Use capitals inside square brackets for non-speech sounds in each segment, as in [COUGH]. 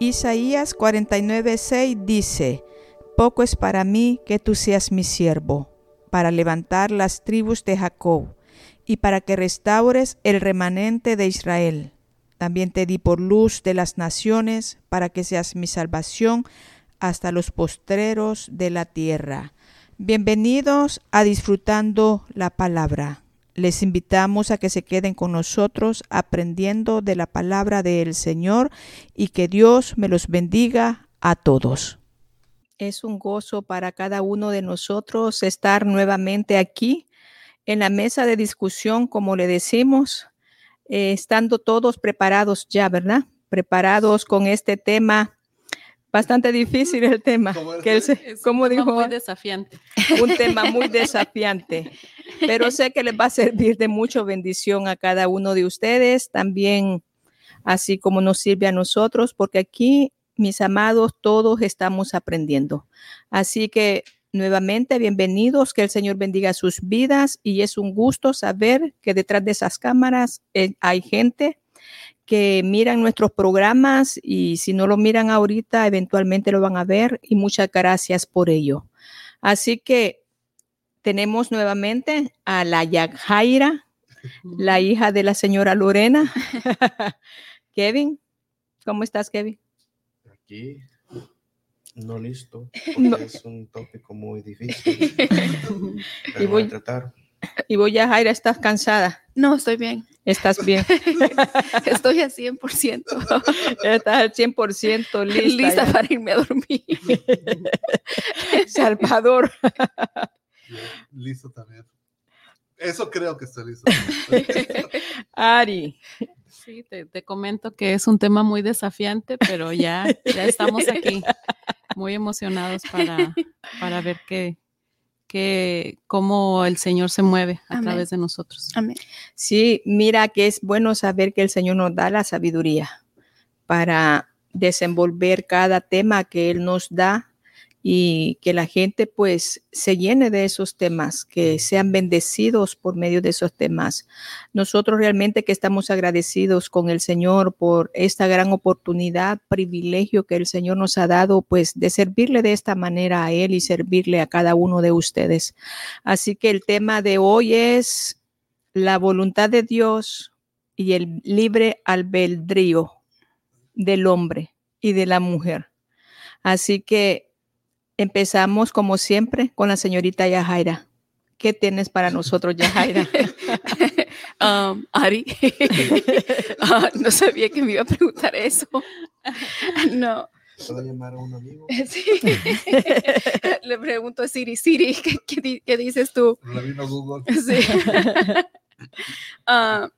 Isaías 49:6 dice, Poco es para mí que tú seas mi siervo, para levantar las tribus de Jacob y para que restaures el remanente de Israel. También te di por luz de las naciones, para que seas mi salvación hasta los postreros de la tierra. Bienvenidos a Disfrutando la Palabra. Les invitamos a que se queden con nosotros aprendiendo de la palabra del Señor y que Dios me los bendiga a todos. Es un gozo para cada uno de nosotros estar nuevamente aquí en la mesa de discusión, como le decimos, eh, estando todos preparados ya, ¿verdad? Preparados con este tema bastante difícil el tema. que es como dijo, muy desafiante. Un tema muy desafiante, pero sé que les va a servir de mucha bendición a cada uno de ustedes, también así como nos sirve a nosotros, porque aquí, mis amados, todos estamos aprendiendo. Así que nuevamente, bienvenidos, que el Señor bendiga sus vidas y es un gusto saber que detrás de esas cámaras eh, hay gente que miran nuestros programas y si no lo miran ahorita, eventualmente lo van a ver y muchas gracias por ello. Así que tenemos nuevamente a la Yajaira, la hija de la señora Lorena. [LAUGHS] Kevin, ¿cómo estás, Kevin? Aquí, no listo, porque es un tópico muy difícil. [LAUGHS] y voy a tratar. Y voy a Jaira, ¿estás cansada? No, estoy bien. ¿Estás bien? [LAUGHS] estoy al [LAUGHS] 100%. Estás al 100% lista. Lista para irme a dormir. [LAUGHS] Salvador. Listo también. Eso creo que estoy listo. Ari. Sí, te, comento que es un tema muy desafiante, pero ya, ya estamos aquí muy emocionados para, para ver qué, que cómo el Señor se mueve a través de nosotros. Amén. Sí, mira que es bueno saber que el Señor nos da la sabiduría para desenvolver cada tema que Él nos da y que la gente pues se llene de esos temas, que sean bendecidos por medio de esos temas. Nosotros realmente que estamos agradecidos con el Señor por esta gran oportunidad, privilegio que el Señor nos ha dado pues de servirle de esta manera a Él y servirle a cada uno de ustedes. Así que el tema de hoy es la voluntad de Dios y el libre albedrío del hombre y de la mujer. Así que Empezamos, como siempre, con la señorita Yajaira. ¿Qué tienes para nosotros, Yajaira? [LAUGHS] um, Ari, [LAUGHS] ah, no sabía que me iba a preguntar eso. [LAUGHS] no. ¿Puedo llamar a un amigo? Sí. Le pregunto a Siri, Siri, ¿qué, dices tú? vino Google. Sí. Uh,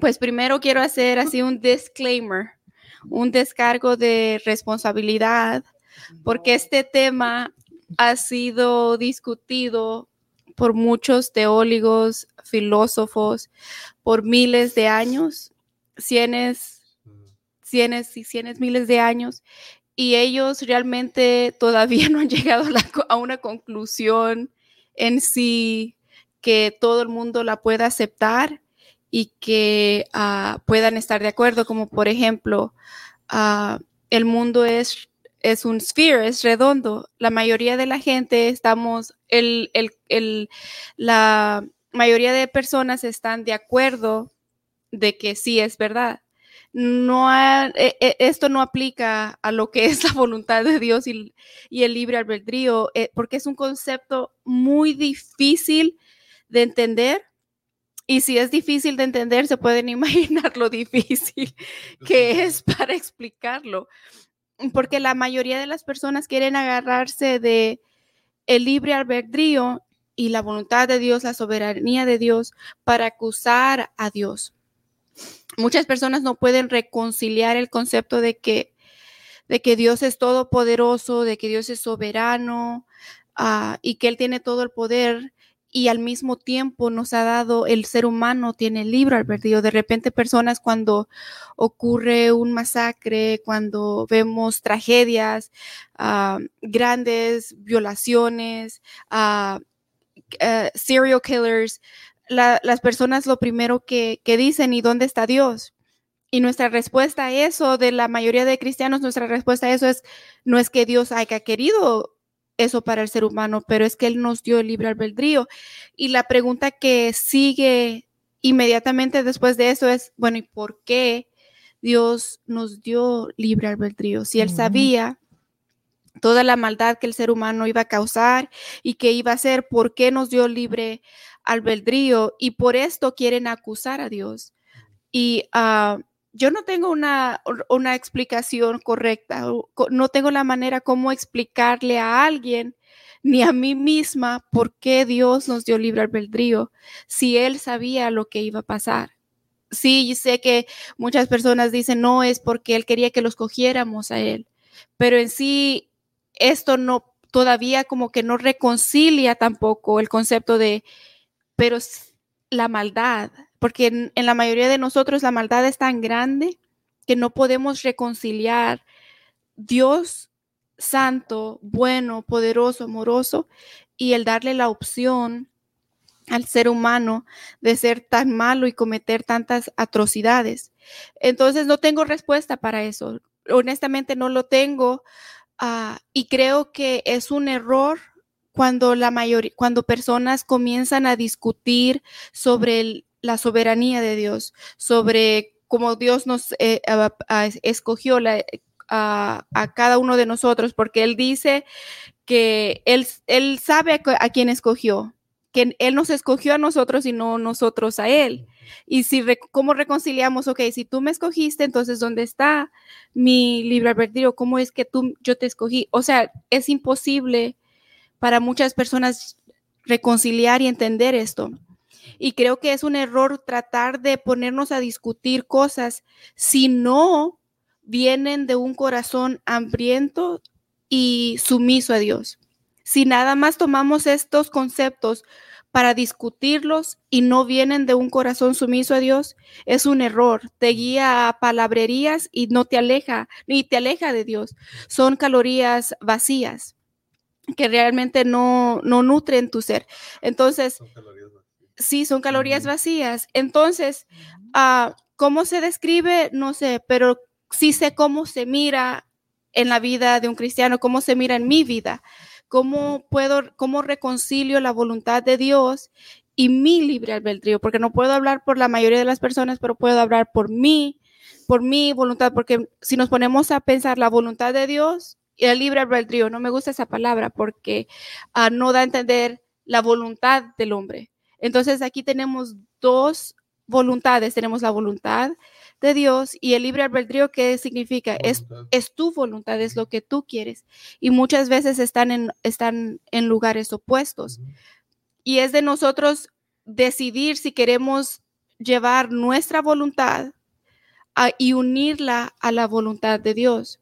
pues primero quiero hacer así un disclaimer, un descargo de responsabilidad porque este tema ha sido discutido por muchos teólogos, filósofos, por miles de años, cienes, cienes y cienes miles de años, y ellos realmente todavía [LAUGHS] no han llegado a, una conclusión en sí que todo el mundo la pueda aceptar y que ah, puedan estar de acuerdo, como por ejemplo, ah, el mundo es es un sphere, es redondo. La mayoría de la gente estamos, el, la mayoría de personas están de acuerdo de que sí es verdad. No e, e, esto no aplica a lo que [LAUGHS] es la voluntad de Dios y, el libre albedrío, eh, porque es un concepto muy difícil de entender. Y si es difícil de entender, se pueden [LAUGHS] imaginar lo difícil que es para explicarlo porque la mayoría de las personas quieren agarrarse de el libre albedrío y la voluntad de Dios, la soberanía de Dios para acusar a Dios. Muchas personas no pueden reconciliar el concepto de que, de que Dios es todopoderoso, de que Dios es soberano ah, y que Él tiene todo el poder y al mismo tiempo nos ha dado, el ser humano tiene libre albedrío. De repente personas cuando ocurre un masacre, cuando vemos tragedias, ah, grandes violaciones, uh, serial killers, las personas lo primero que, que dicen, ¿y dónde está Dios? Y nuestra respuesta a eso, de la mayoría de cristianos, nuestra respuesta a eso es, no es que Dios haya querido eso para el ser humano, pero es que Él nos dio el libre albedrío. Y la pregunta que sigue inmediatamente después de eso es, bueno, ¿y por qué Dios nos dio libre albedrío? Si Él sabía toda la maldad que el ser humano iba a causar y que iba a hacer, ¿por qué nos dio libre albedrío? Y por esto quieren acusar a Dios. Y uh, yo no tengo una, una explicación correcta, no tengo la manera como explicarle a alguien ni a mí misma por qué Dios nos dio libre albedrío si Él sabía lo que iba a pasar. Sí, sé que muchas personas dicen, no, es porque Él quería que los cogiéramos a Él, pero en sí esto no, todavía como que no reconcilia tampoco el concepto de, pero la maldad, porque en, la mayoría de nosotros la maldad es tan grande que no podemos reconciliar Dios santo, bueno, poderoso, amoroso, y el darle la opción al ser humano de ser tan malo y cometer tantas atrocidades. Entonces no tengo respuesta para eso. Honestamente no lo tengo ah, y creo que es un error cuando la mayoría, cuando personas comienzan a discutir sobre el, la soberanía de Dios, sobre cómo Dios nos eh, escogió a, cada uno de nosotros, porque Él dice que Él, él sabe a, quién escogió, que Él nos escogió a nosotros y no nosotros a Él. Y si cómo reconciliamos, ok, si tú me escogiste, entonces ¿dónde está mi libre albedrío? ¿Cómo es que tú, yo te escogí? O sea, es imposible para muchas personas reconciliar y entender esto. Y creo que es un error tratar de ponernos a discutir cosas si no vienen de un corazón hambriento y sumiso a Dios. Si nada más tomamos estos conceptos para discutirlos y no vienen de un corazón sumiso a Dios, es un error. Te guía a palabrerías y no te aleja, ni te aleja de Dios. Son calorías vacías que realmente no, no nutren tu ser. Entonces, sí, son calorías vacías. Entonces, ah, ¿cómo se describe? No sé, pero sí sé cómo se mira en la vida de un cristiano, cómo se mira en mi vida, cómo puedo, cómo reconcilio la voluntad de Dios y mi libre albedrío, porque no puedo hablar por la mayoría de las personas, pero puedo hablar por mí, por mi voluntad, porque si nos ponemos a pensar la voluntad de Dios y el libre albedrío, no me gusta esa palabra porque ah, no da a entender la voluntad del hombre. Entonces aquí tenemos dos voluntades, tenemos la voluntad de Dios y el libre albedrío, ¿qué significa? Es, es, tu voluntad, es lo que tú quieres. Y muchas veces están en, están en lugares opuestos. Y es de nosotros decidir si queremos llevar nuestra voluntad y unirla a la voluntad de Dios.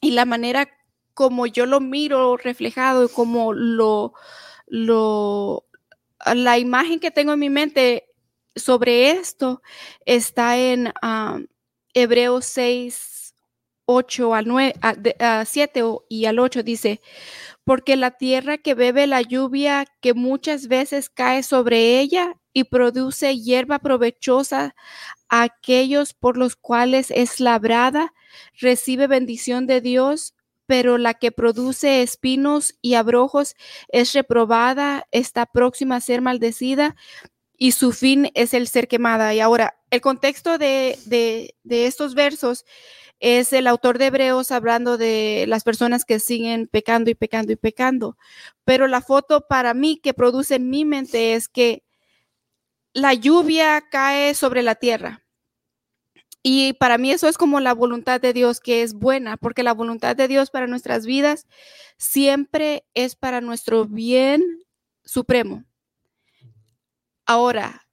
Y la manera como yo lo miro reflejado, como lo, lo, la imagen que tengo en mi mente sobre esto está en Hebreos 6, 8 al 9, a, 7 y al 8 dice, porque la tierra que bebe la lluvia que muchas veces cae sobre ella y produce hierba provechosa a aquellos por los cuales es labrada, recibe bendición de Dios, pero la que produce espinos y abrojos es reprobada, está próxima a ser maldecida y su fin es el ser quemada. Y ahora, el contexto de, de, estos versos es el autor de Hebreos hablando de las personas que siguen pecando y pecando y pecando. Pero la foto para mí que produce en mi mente es que la lluvia cae sobre la tierra y para mí eso es como la voluntad de Dios que es buena, porque la voluntad de Dios para nuestras vidas siempre es para nuestro bien supremo. Ahora,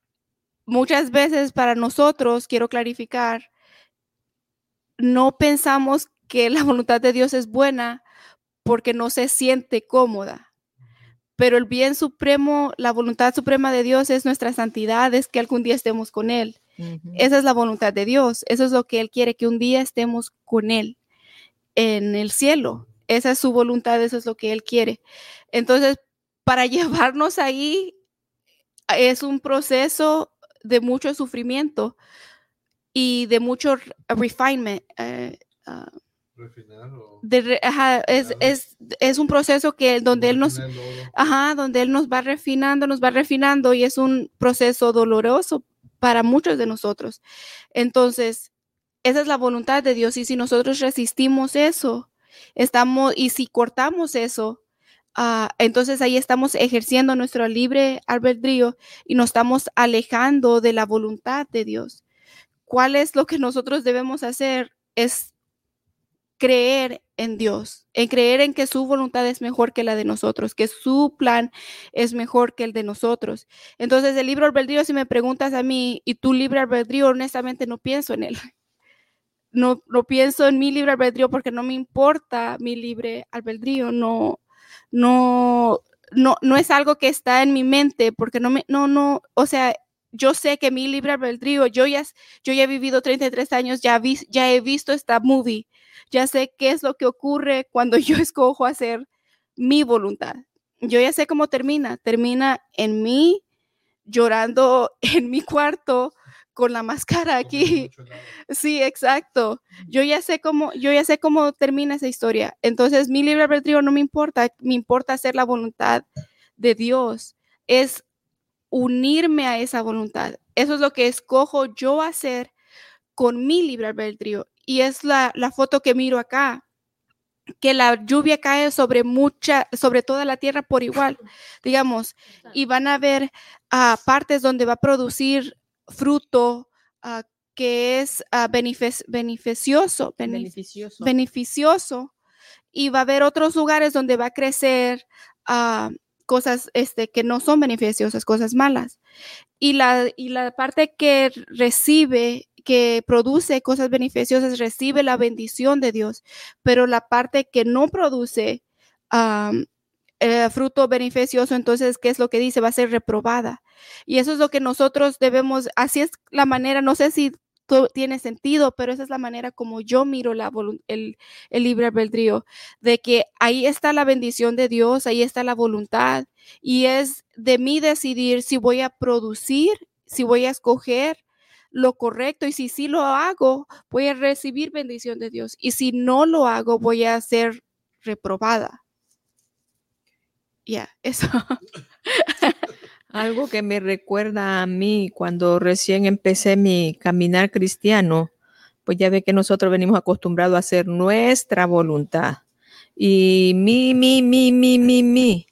muchas veces para nosotros, quiero clarificar, no pensamos que la voluntad de Dios es buena porque no se siente cómoda. pero el bien supremo, la voluntad suprema de Dios es nuestra santidad, es que algún día estemos con Él. Esa es la voluntad de Dios, eso es lo que Él quiere, que un día estemos con Él en el cielo. Esa es su voluntad, eso es lo que Él quiere. Entonces, para [LAUGHS] llevarnos ahí es un proceso de mucho sufrimiento y de mucho refinement. Eh, ah, es, un proceso que donde él nos ajá, donde él nos va refinando, nos va refinando y es un proceso doloroso para muchos de nosotros. Entonces, esa es la voluntad de Dios y si nosotros resistimos eso, estamos y si cortamos eso, ah, entonces ahí estamos ejerciendo nuestro libre albedrío y nos estamos alejando de la voluntad de Dios. ¿Cuál es lo que nosotros debemos hacer? Es creer en Dios, en creer en que su voluntad es mejor que la de nosotros, que su plan es mejor que el de nosotros. Entonces, el libro albedrío, si me preguntas a mí, y tu libre albedrío, honestamente no pienso en él. [LAUGHS] No, no pienso en mi libre albedrío porque no me importa mi libre albedrío, no, no, no, no es algo que está en mi mente porque no me, no, no, o sea, yo sé que mi libre albedrío, yo ya, yo ya he vivido 33 años, ya, vi, ya he visto esta movie, ya sé qué es lo que ocurre cuando [LAUGHS] yo escojo hacer mi voluntad. Yo ya sé cómo termina. Termina en mí llorando [LAUGHS] en mi cuarto con la máscara aquí. Sí, exacto. Yo ya sé cómo, yo ya sé cómo termina esa historia. Entonces, mi libre albedrío no me importa, me importa hacer la voluntad de Dios. Es unirme a esa voluntad. Eso es lo que escojo yo hacer con mi libre albedrío y es la, foto que miro acá que la lluvia cae sobre mucha, sobre toda la tierra por igual, [COUGHS] digamos, y van a ver ah, partes donde va a producir fruto ah, que es uh, beneficioso, beneficioso, beneficioso, y va a haber otros lugares donde va a crecer cosas este, que no son beneficiosas, cosas malas. Y la, y la parte que recibe que produce cosas beneficiosas recibe la bendición de Dios, pero la parte que no produce eh, fruto beneficioso, entonces, ¿qué es lo que dice? Va a ser reprobada. Y eso es lo que nosotros debemos, así es la manera, no sé si tiene sentido, pero esa es la manera como yo miro la el, el libre albedrío, de que ahí está la bendición de Dios, ahí está la voluntad, y es de mí decidir si voy a producir, si voy a escoger lo correcto y si sí lo hago, voy a recibir bendición de Dios y si no lo hago, voy a ser reprobada. Ya, eso. [LAUGHS] Algo que me recuerda a mí cuando recién empecé mi caminar cristiano, pues ya ve que nosotros venimos acostumbrados a hacer nuestra voluntad. Y mi, mi, mi, mi, mi, mi.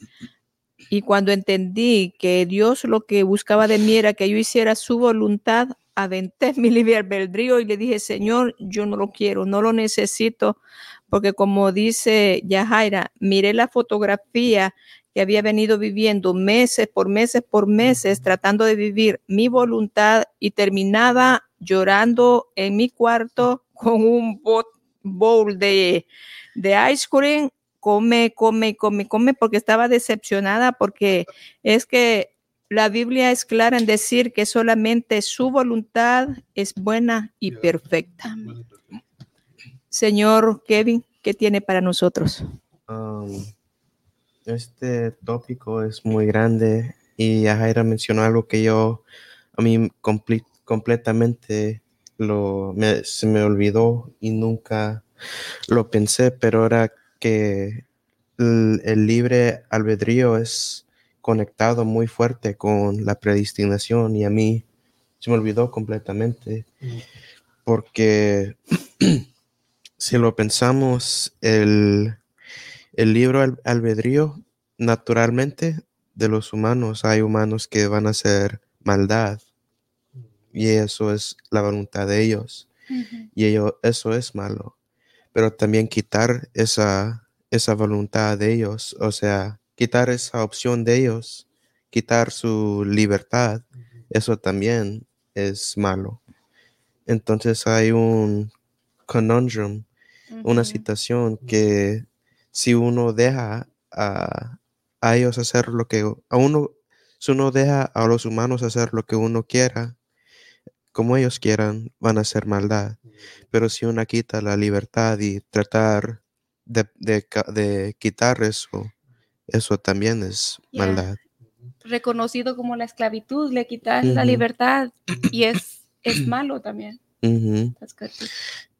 Y cuando entendí que Dios lo que buscaba de mí era que yo hiciera su voluntad, aventé mi libre albedrío y le dije, Señor, yo no lo quiero, no lo necesito, porque como dice Yajaira, miré la fotografía que había venido viviendo meses por meses por meses, tratando de vivir mi voluntad y terminaba llorando en mi cuarto con un bowl de, de ice cream. Come, come, come, come, porque estaba decepcionada, porque es que la Biblia es clara en decir que solamente su voluntad es buena y perfecta. Señor Kevin, ¿qué tiene para nosotros? Um, este tópico es muy grande y Jaira mencionó algo que yo a mí completamente lo, se me olvidó y nunca lo pensé, pero era que el libre albedrío es conectado muy fuerte con la predestinación y a mí se me olvidó completamente. Porque [CLEARS THROAT] si lo pensamos, el, el libro albedrío, naturalmente, de los humanos, hay humanos que van a hacer maldad. Y eso es la voluntad de ellos. Y ello, eso es malo, pero también quitar esa, esa voluntad de ellos, o sea, quitar esa opción de ellos, quitar su libertad, eso también es malo. Entonces hay un conundrum, una situación que si uno deja a, a ellos hacer lo que a uno, si uno deja a los humanos hacer lo que uno quiera, como ellos quieran, van a hacer maldad. Pero si uno quita la libertad y tratar de, de, de quitar eso, eso también es Yeah. maldad. Reconocido como la esclavitud, le quitas la libertad [CLEARS THROAT] y es, es malo también.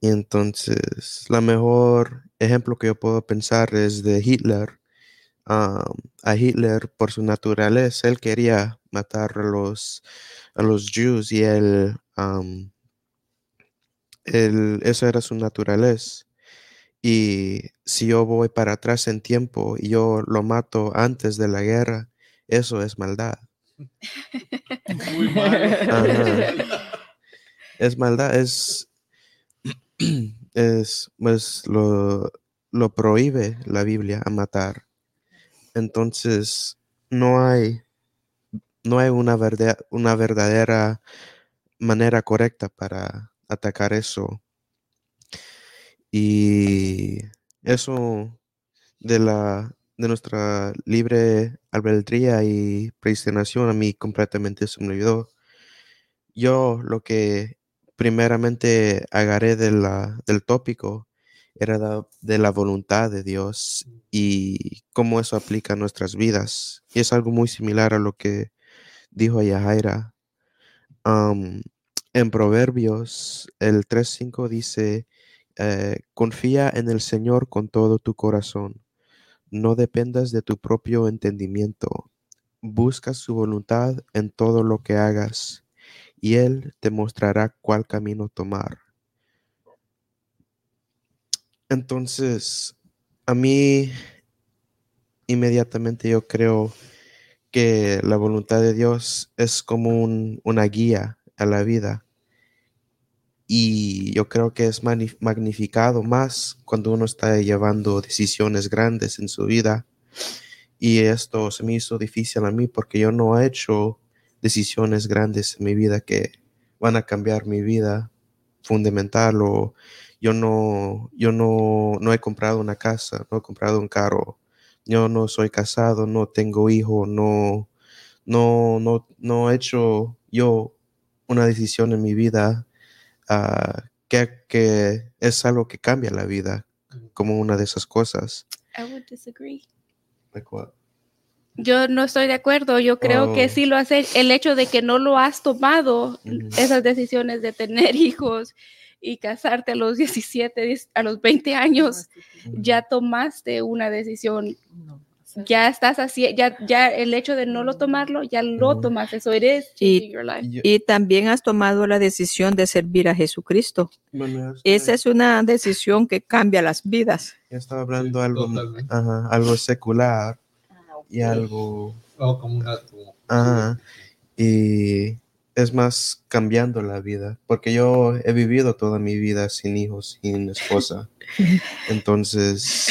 Y entonces, la mejor ejemplo que yo puedo pensar es de Hitler. Am, a Hitler, por su naturaleza, él quería matar a los, a los Jews y él, am, él- eso era su naturaleza. Y si yo voy para atrás en tiempo y yo lo mato antes de la guerra, eso es maldad. Muy. Es maldad, es, [CLEARS THROAT] es, pues lo, lo prohíbe la Biblia a matar. Entonces, no hay, no hay una, verdad, una verdadera manera correcta para atacar eso. Y eso de la de nuestra libre albedría y predestinación a mí completamente se me olvidó. Yo lo que primeramente agarré de la, del tópico era de la voluntad de Dios y cómo eso aplica a nuestras vidas. Y es algo muy similar a lo que dijo Yahaira. En Proverbios, el 3.5 dice, eh, confía en el Señor con todo tu corazón. No dependas de tu propio entendimiento. Busca su voluntad en todo lo que hagas y Él te mostrará cuál camino tomar. Entonces, a mí inmediatamente yo creo que la voluntad de Dios es como un- una guía a la vida. Y yo creo que es magnificado más cuando uno está llevando decisiones grandes en su vida. Y esto se me hizo difícil a mí porque yo no he hecho decisiones grandes en mi vida que van a cambiar mi vida fundamental o yo no, yo no, no he comprado una casa, no he comprado un carro, yo no soy casado, no tengo hijo, no, no, no, no he hecho yo una decisión en mi vida ah, que, que es algo que cambia la vida, como una de esas cosas. I would disagree. Like what? Yo no estoy de acuerdo. Yo creo que Oh. sí lo hace. El hecho de que no lo has tomado, esas decisiones de tener [LAUGHS] hijos y casarte a los 17, 10 a los 20 años, ya tomaste una decisión. Ya estás así, ya, ya el hecho de no lo tomarlo, ya lo Ujú. tomaste. So it is Y- changing your life. Yo- Y también has tomado la decisión de servir a Jesucristo. bueno, Esa es una decisión que cambia las vidas. yo estaba hablando algo, ajá, algo secular y algo Oh, como una. como- Ajá. Y es más cambiando la vida, porque yo he vivido toda mi vida sin hijos, sin esposa. [LAUGHS] Entonces,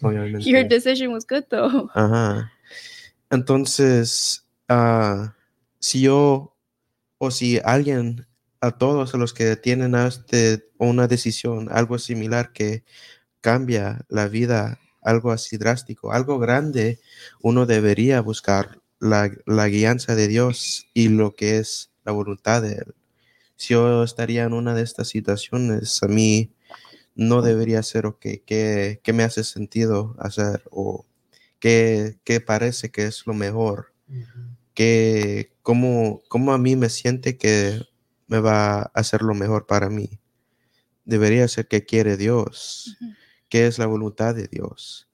Your decision was good though. [LAUGHS] Ajá. Entonces, ah, si yo o si alguien, a todos los que tienen este, una decisión, algo similar que cambia la vida, algo así drástico, algo grande, uno debería buscar la, la guianza de Dios y lo que es la voluntad de Él. Si yo estaría en una de estas situaciones, a mí no debería ser, ok, ¿qué, qué me hace sentido hacer? O qué, qué parece que es lo mejor, Ujú. que cómo, cómo a mí me siente que me va a hacer lo mejor para mí. Debería ser que quiere Dios, que es la voluntad de Dios.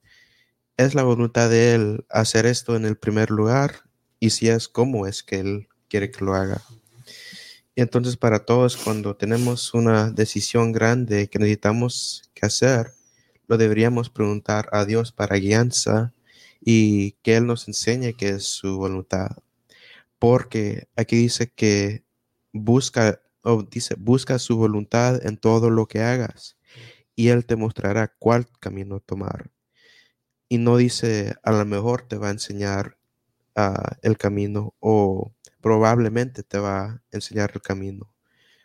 Es la voluntad de Él hacer esto en el primer lugar y si es cómo es que Él quiere que lo haga. Y entonces para todos, cuando tenemos una decisión grande que necesitamos que hacer, lo deberíamos preguntar a Dios para guianza y que Él nos enseñe qué es su voluntad. Porque aquí dice que busca, o dice, busca su voluntad en todo lo que hagas y Él te mostrará cuál camino tomar. Y no dice, a lo mejor te va a enseñar ah, el camino o probablemente te va a enseñar el camino.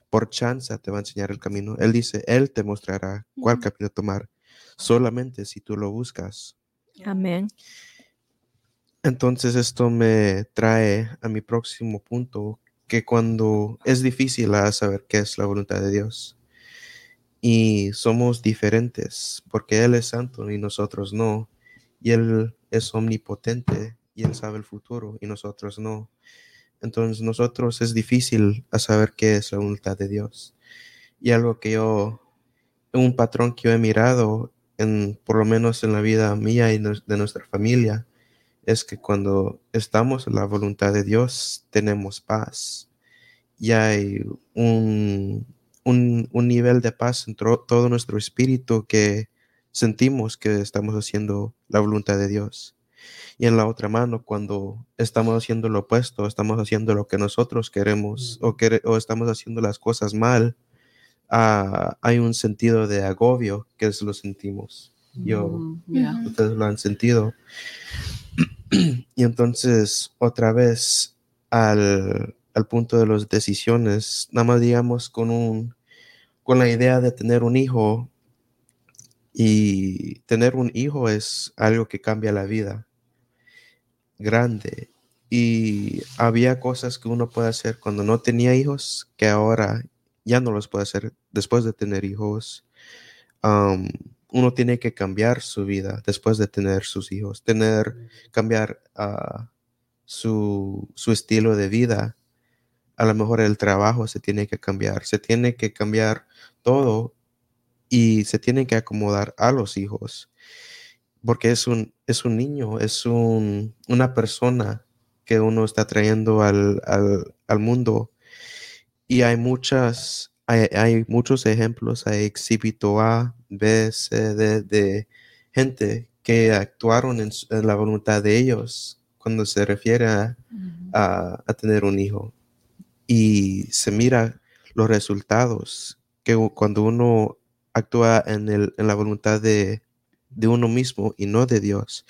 Por chance te va a enseñar el camino. Él dice, Él te mostrará cuál Ujú. camino tomar. Solamente si tú lo buscas. Amén. Entonces esto me trae a mi próximo punto, que cuando es difícil a saber qué es la voluntad de Dios y somos diferentes, porque Él es santo y nosotros no, y Él es omnipotente y Él sabe el futuro y nosotros no. Entonces nosotros es difícil a saber qué es la voluntad de Dios. Y algo que yo, un patrón que yo he mirado, en, por lo menos en la vida mía y de nuestra familia, es que cuando estamos en la voluntad de Dios, tenemos paz. Y hay un, un, un nivel de paz en todo nuestro espíritu que sentimos que estamos haciendo la voluntad de Dios. Y en la otra mano, cuando estamos haciendo lo opuesto, estamos haciendo lo que nosotros queremos o, o estamos haciendo las cosas mal, uh, hay un sentido de agobio que es lo sentimos. Yo, mm, ustedes lo han sentido. [CLEARS THROAT] y entonces, otra vez, al, al punto de las decisiones, nada más digamos con un con la idea de tener un hijo y tener un hijo es algo que cambia la vida grande. Y había cosas que uno puede hacer cuando no tenía hijos que ahora ya no los puede hacer después de tener hijos. uno tiene que cambiar su vida después de tener sus hijos, tener, cambiar ah, su, su estilo de vida. A lo mejor el trabajo se tiene que cambiar, se tiene que cambiar todo y se tienen que acomodar a los hijos, porque es un, es un niño, es un, una persona que uno está trayendo al, al, mundo. Y hay muchas, hay, muchos ejemplos, hay exhibito A, B, C, D, de gente que actuaron en, la voluntad de ellos cuando se refiere a, a, tener un hijo. Y se mira los resultados, que cuando uno actúa en, el, en la voluntad de, de, uno mismo y no de Dios.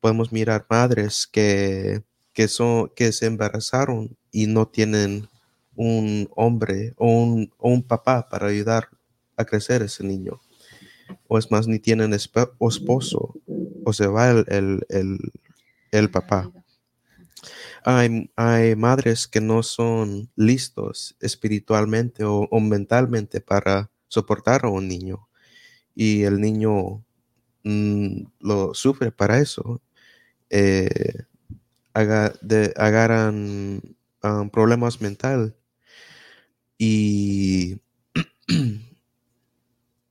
Podemos mirar madres que, que, son, que se embarazaron y no tienen un hombre o un, o un papá para ayudar a crecer ese niño. O es más, ni tienen esposo o se va el, el, el, el papá. Hay, hay, madres que no son listos espiritualmente o, o mentalmente para soportar a un niño y el niño mm, lo sufre para eso. Eh, agarran um, problemas mental y, [CLEARS THROAT]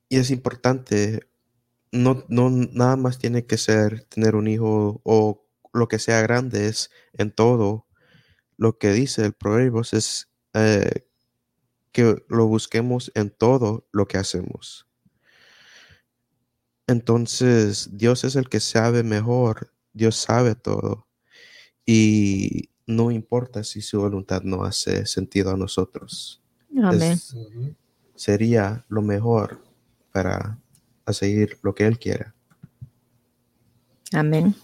y es importante no, no nada más tiene que ser tener un hijo o lo que sea grande es en todo lo que dice el proverbios es eh, que lo busquemos en todo lo que hacemos. Entonces, Dios es el que sabe mejor, Dios sabe todo. Y no importa si su voluntad no hace sentido a nosotros. Amén. sería lo mejor para seguir lo que Él quiera. Amén.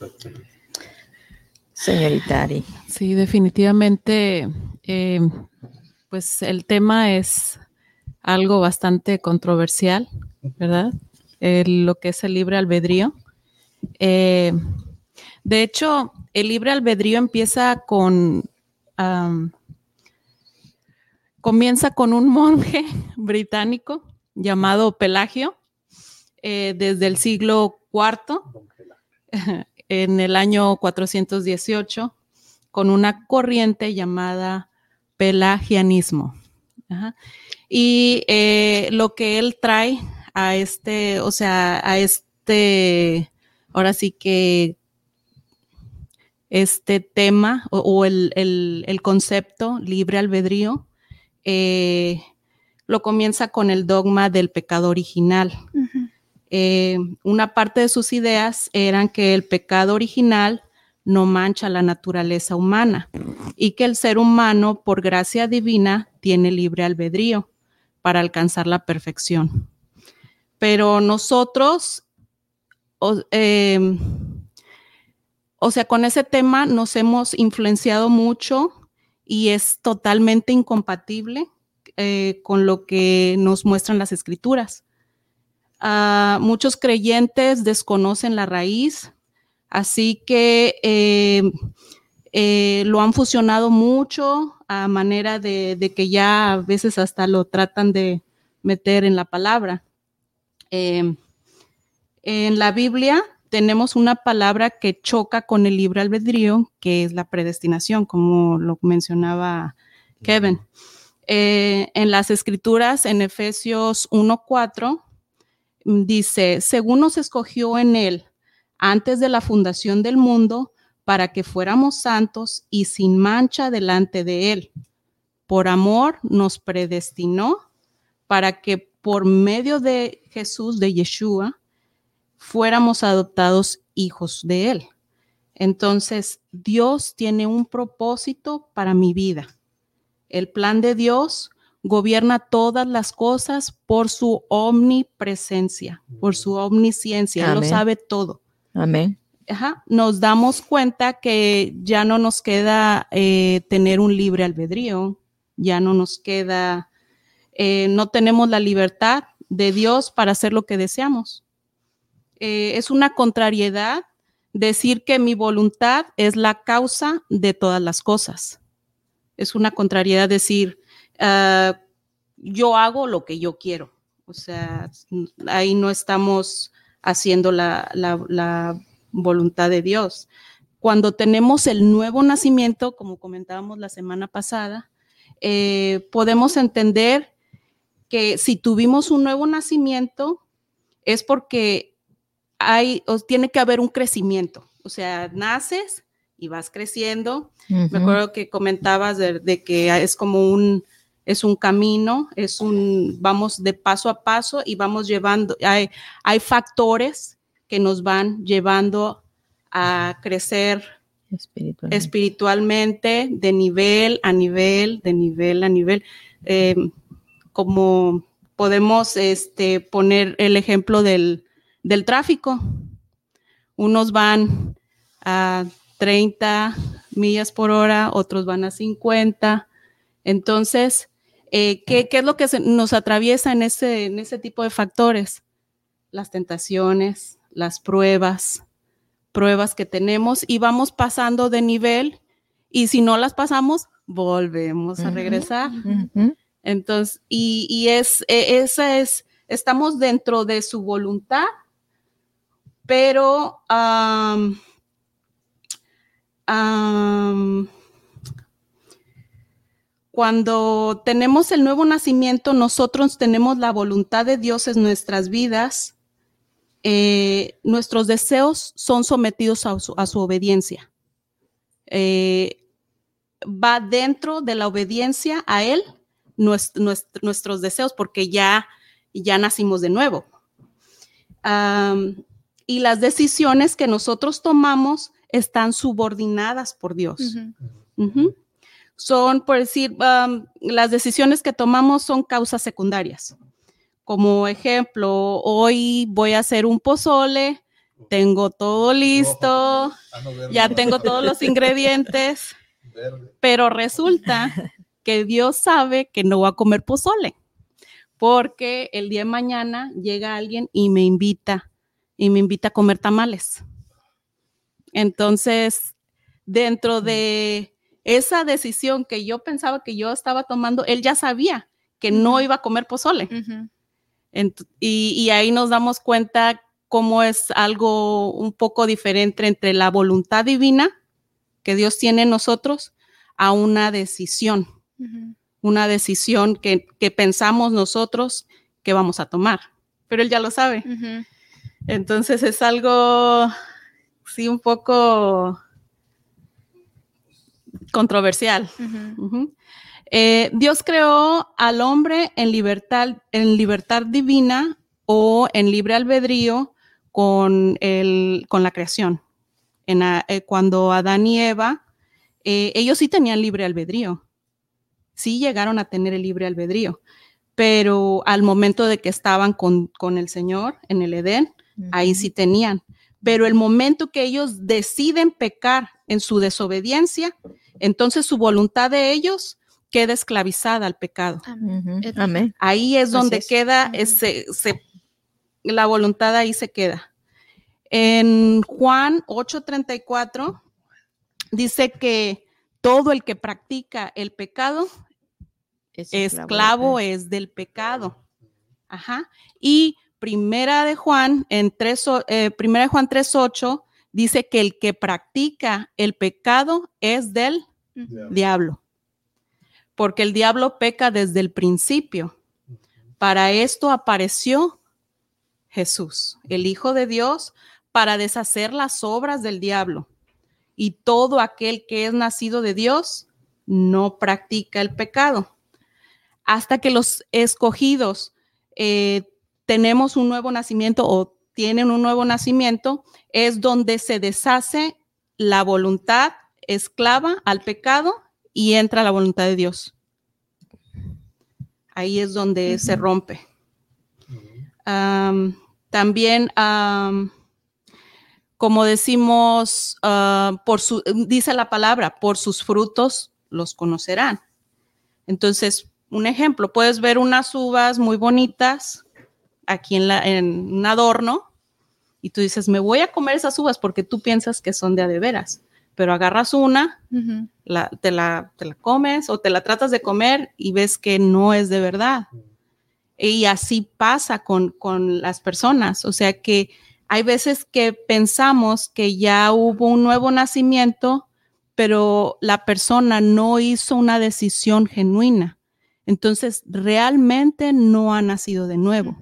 Señorita Ari. Sí, definitivamente eh, pues el tema es algo bastante controversial, ¿verdad? Lo que es el libre albedrío. Eh, de hecho, el libre albedrío empieza con, comienza con un monje [LAUGHS] británico llamado Pelagio eh, desde el siglo IV, [LAUGHS] en el año 418, con una corriente llamada pelagianismo. Y eh, lo que él trae a este, o sea, a este, ahora sí que este tema o, el, concepto libre albedrío, eh, lo comienza con el dogma del pecado original. Eh, una parte de sus ideas eran que el pecado original no mancha la naturaleza humana y que el ser humano, por gracia divina, tiene libre albedrío para alcanzar la perfección. Pero nosotros, o, em, sea, con ese tema nos hemos influenciado mucho y es totalmente incompatible eh, con lo que nos muestran las escrituras. Ah, muchos creyentes desconocen la raíz Así que eh, eh, lo han fusionado mucho a manera de, que ya a veces hasta lo tratan de meter en la palabra. Eh, en la Biblia tenemos una palabra que choca con el libre albedrío, que es la predestinación, como lo mencionaba Kevin. Eh, en las escrituras, en Efesios 1.4, dice, según nos escogió en él antes de la fundación del mundo, para que fuéramos santos y sin mancha delante de él. Por amor nos predestinó para que por medio de Jesús, de Yeshua, fuéramos adoptados hijos de Él. Entonces, Dios tiene un propósito para mi vida. El plan de Dios gobierna todas las cosas por su omnipresencia, por su omnisciencia. Él lo sabe todo. Amén. Ajá. Nos damos cuenta que ya no nos queda eh, tener un libre albedrío, ya no nos queda, eh, no tenemos la libertad de Dios para hacer lo que deseamos. Eh, es una contrariedad decir que mi voluntad es la causa de todas las cosas. Es una contrariedad decir, uh, yo hago lo que yo quiero. O sea, ahí no estamos haciendo la, la, la voluntad de Dios. Cuando tenemos el nuevo nacimiento, como comentábamos la semana pasada, eh, podemos entender que si tuvimos un nuevo nacimiento es porque hay, tiene que haber un crecimiento. O sea, naces y vas creciendo. Me acuerdo que comentabas de, que es como un, es un camino, es un, vamos de paso a paso y vamos llevando, hay, hay factores que nos van llevando a crecer espiritualmente, espiritualmente de nivel a nivel, de nivel a nivel. Em, como podemos este, poner el ejemplo del, del tráfico. Unos van a 30 millas por hora, otros van a 50. Entonces, eh, ¿qué, es lo que nos atraviesa en ese, en ese tipo de factores? Las tentaciones, las pruebas, pruebas que tenemos y vamos pasando de nivel y si no las pasamos, volvemos a regresar. Entonces, y, y es, e, esa es, estamos dentro de su voluntad pero cuando tenemos el nuevo nacimiento, nosotros tenemos la voluntad de Dios en nuestras vidas. Eh, nuestros deseos son sometidos a su, obediencia. Eh, va dentro de la obediencia a Él nuestros deseos porque ya, ya nacimos de nuevo. Y las decisiones que nosotros tomamos están subordinadas por Dios. Son, por decir, las decisiones que tomamos son causas secundarias. Como ejemplo, hoy voy a hacer un pozole, tengo todo listo, ya tengo todos los [LAUGHS] ingredientes, pero resulta que Dios sabe que no voy a comer pozole, porque el día de mañana llega alguien y me invita y me invita a comer tamales. Entonces, dentro de esa decisión que yo pensaba que yo estaba tomando, él ya sabía que no iba a comer pozole. y, ahí nos damos cuenta cómo es algo un poco diferente entre la voluntad divina que Dios tiene en nosotros a una decisión, una decisión que, pensamos nosotros que vamos a tomar. Pero él ya lo sabe. Entonces es algo, sí, un poco controversial. Eh, Dios creó al hombre en libertad, en libertad divina o en libre albedrío con, el, con la creación. En, eh, cuando Adán y Eva, eh, ellos sí tenían libre albedrío, sí llegaron a tener el libre albedrío, pero al momento de que estaban con, con el Señor en el Edén, ahí sí tenían. Pero el momento que ellos deciden pecar en su desobediencia, entonces su voluntad de ellos queda esclavizada al pecado. Amén. Ahí es donde queda ese, la voluntad ahí se queda. En Juan 8:34 dice que todo el que practica el pecado, esclavo es del pecado. Ajá. Y primera de Juan, en 3, eh, primera de Juan 3.8, dice que el que practica el pecado es del diablo. Porque el diablo peca desde el principio. Para esto apareció Jesús, el Hijo de Dios, para deshacer las obras del diablo. Y todo aquel que es nacido de Dios no practica el pecado. Hasta que los escogidos eh, tenemos un nuevo nacimiento o tienen un nuevo nacimiento, es donde se deshace la voluntad esclava al pecado y entra la voluntad de Dios. Ahí es donde se rompe. también, como decimos, ah, por su, dice la palabra, por sus frutos los conocerán. Entonces, un ejemplo, puedes ver unas uvas muy bonitas aquí en, la, en un adorno y tú dices, me voy a comer esas uvas porque tú piensas que son de a de veras, pero agarras una, te, la, te la comes o te la tratas de comer y ves que no es de verdad. Y así pasa con, con las personas, o sea que hay veces que pensamos que ya hubo un nuevo nacimiento, pero la persona no hizo una decisión genuina entonces, realmente no ha nacido de nuevo.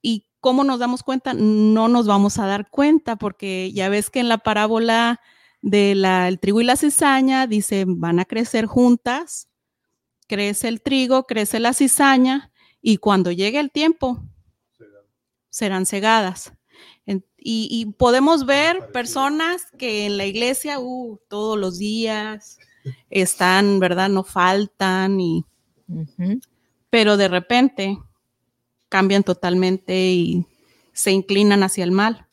¿Y cómo nos damos cuenta? No nos vamos a dar cuenta porque ya ves que en la parábola del trigo y la cizaña dice, van a crecer juntas, crece el trigo, crece la cizaña y cuando llegue el tiempo serán cegadas. y, podemos ver personas que en la iglesia, uh, todos los días, están, ¿verdad? No faltan y... Pero de repente cambian totalmente y se inclinan hacia el mal.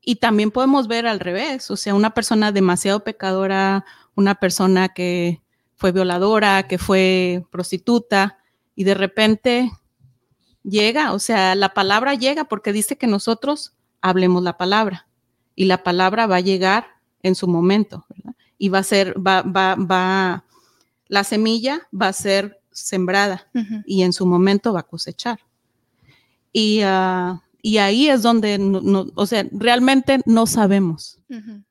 Y también podemos ver al revés, o sea, una persona demasiado pecadora, una persona que fue violadora, que fue prostituta, y de repente llega, o sea, la palabra llega porque dice que nosotros hablemos la palabra y la palabra va a llegar en su momento, ¿verdad? Y va a ser, va, va, va, la semilla va a ser sembrada y en su momento va a cosechar. Y, ah, y ahí es donde, no, o sea, realmente no sabemos,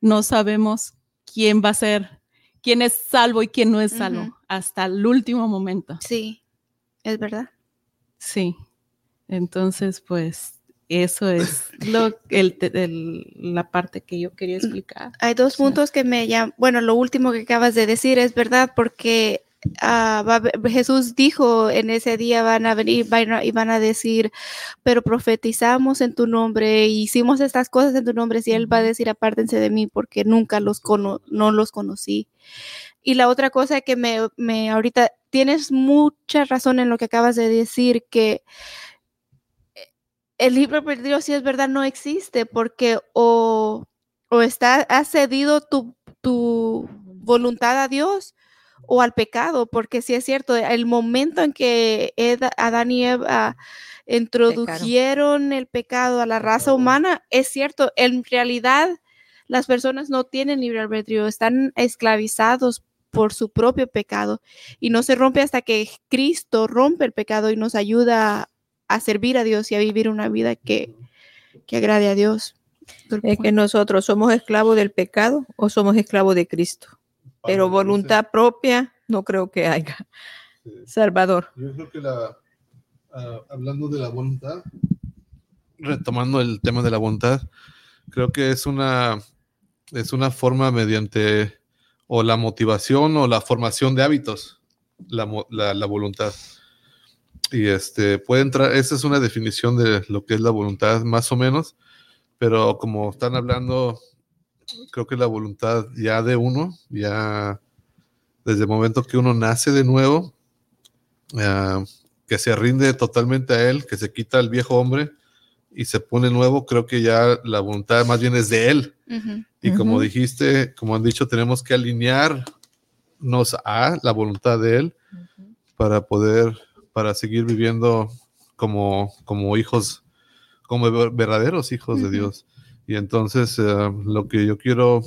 no sabemos quién va a ser, quién es salvo y quién no es salvo hasta el último momento. Sí, es verdad. Sí. Entonces, pues eso es lo, el, la parte que yo quería explicar. Hay dos puntos que me llaman, bueno, lo último que acabas de decir es verdad porque ah, Jesús dijo en ese día van a venir y van a decir, pero profetizamos en tu nombre, hicimos estas cosas en tu nombre, y él va a decir, apártense de mí porque nunca los no los conocí. Y la otra cosa que me, me ahorita tienes mucha razón en lo que acabas de decir, que el libro perdido, si es verdad, no existe porque o, o está, has cedido tu, tu, voluntad a Dios o al pecado, porque si es cierto, el momento en que Adán y Eva introdujeron el pecado a la raza humana, es cierto, en realidad las personas no tienen libre albedrío, están esclavizados por su propio pecado y no se rompe hasta que Cristo rompe el pecado y nos ayuda a servir a Dios y a vivir una vida que, agrade a Dios. Es que nosotros somos esclavos del pecado o somos esclavos de Cristo. Pero voluntad propia no creo que haya. Salvador. Yo creo que la, ah, hablando de la voluntad, retomando el tema de la voluntad, creo que es una, es una forma mediante o la motivación o la formación de hábitos, la, la, la voluntad. Y este puede entrar, esa es una definición de lo que es la voluntad, más o menos, pero como están hablando, creo que la voluntad ya de uno, ya desde el momento que uno nace de nuevo, ah, que se rinde totalmente a él, que se quita el viejo hombre y se pone nuevo, creo que ya la voluntad más bien es de él. Y como dijiste, como han dicho, tenemos que alinearnos a la voluntad de él para poder para seguir viviendo como, como hijos, como verdaderos hijos de Dios. Y entonces eh, lo que yo quiero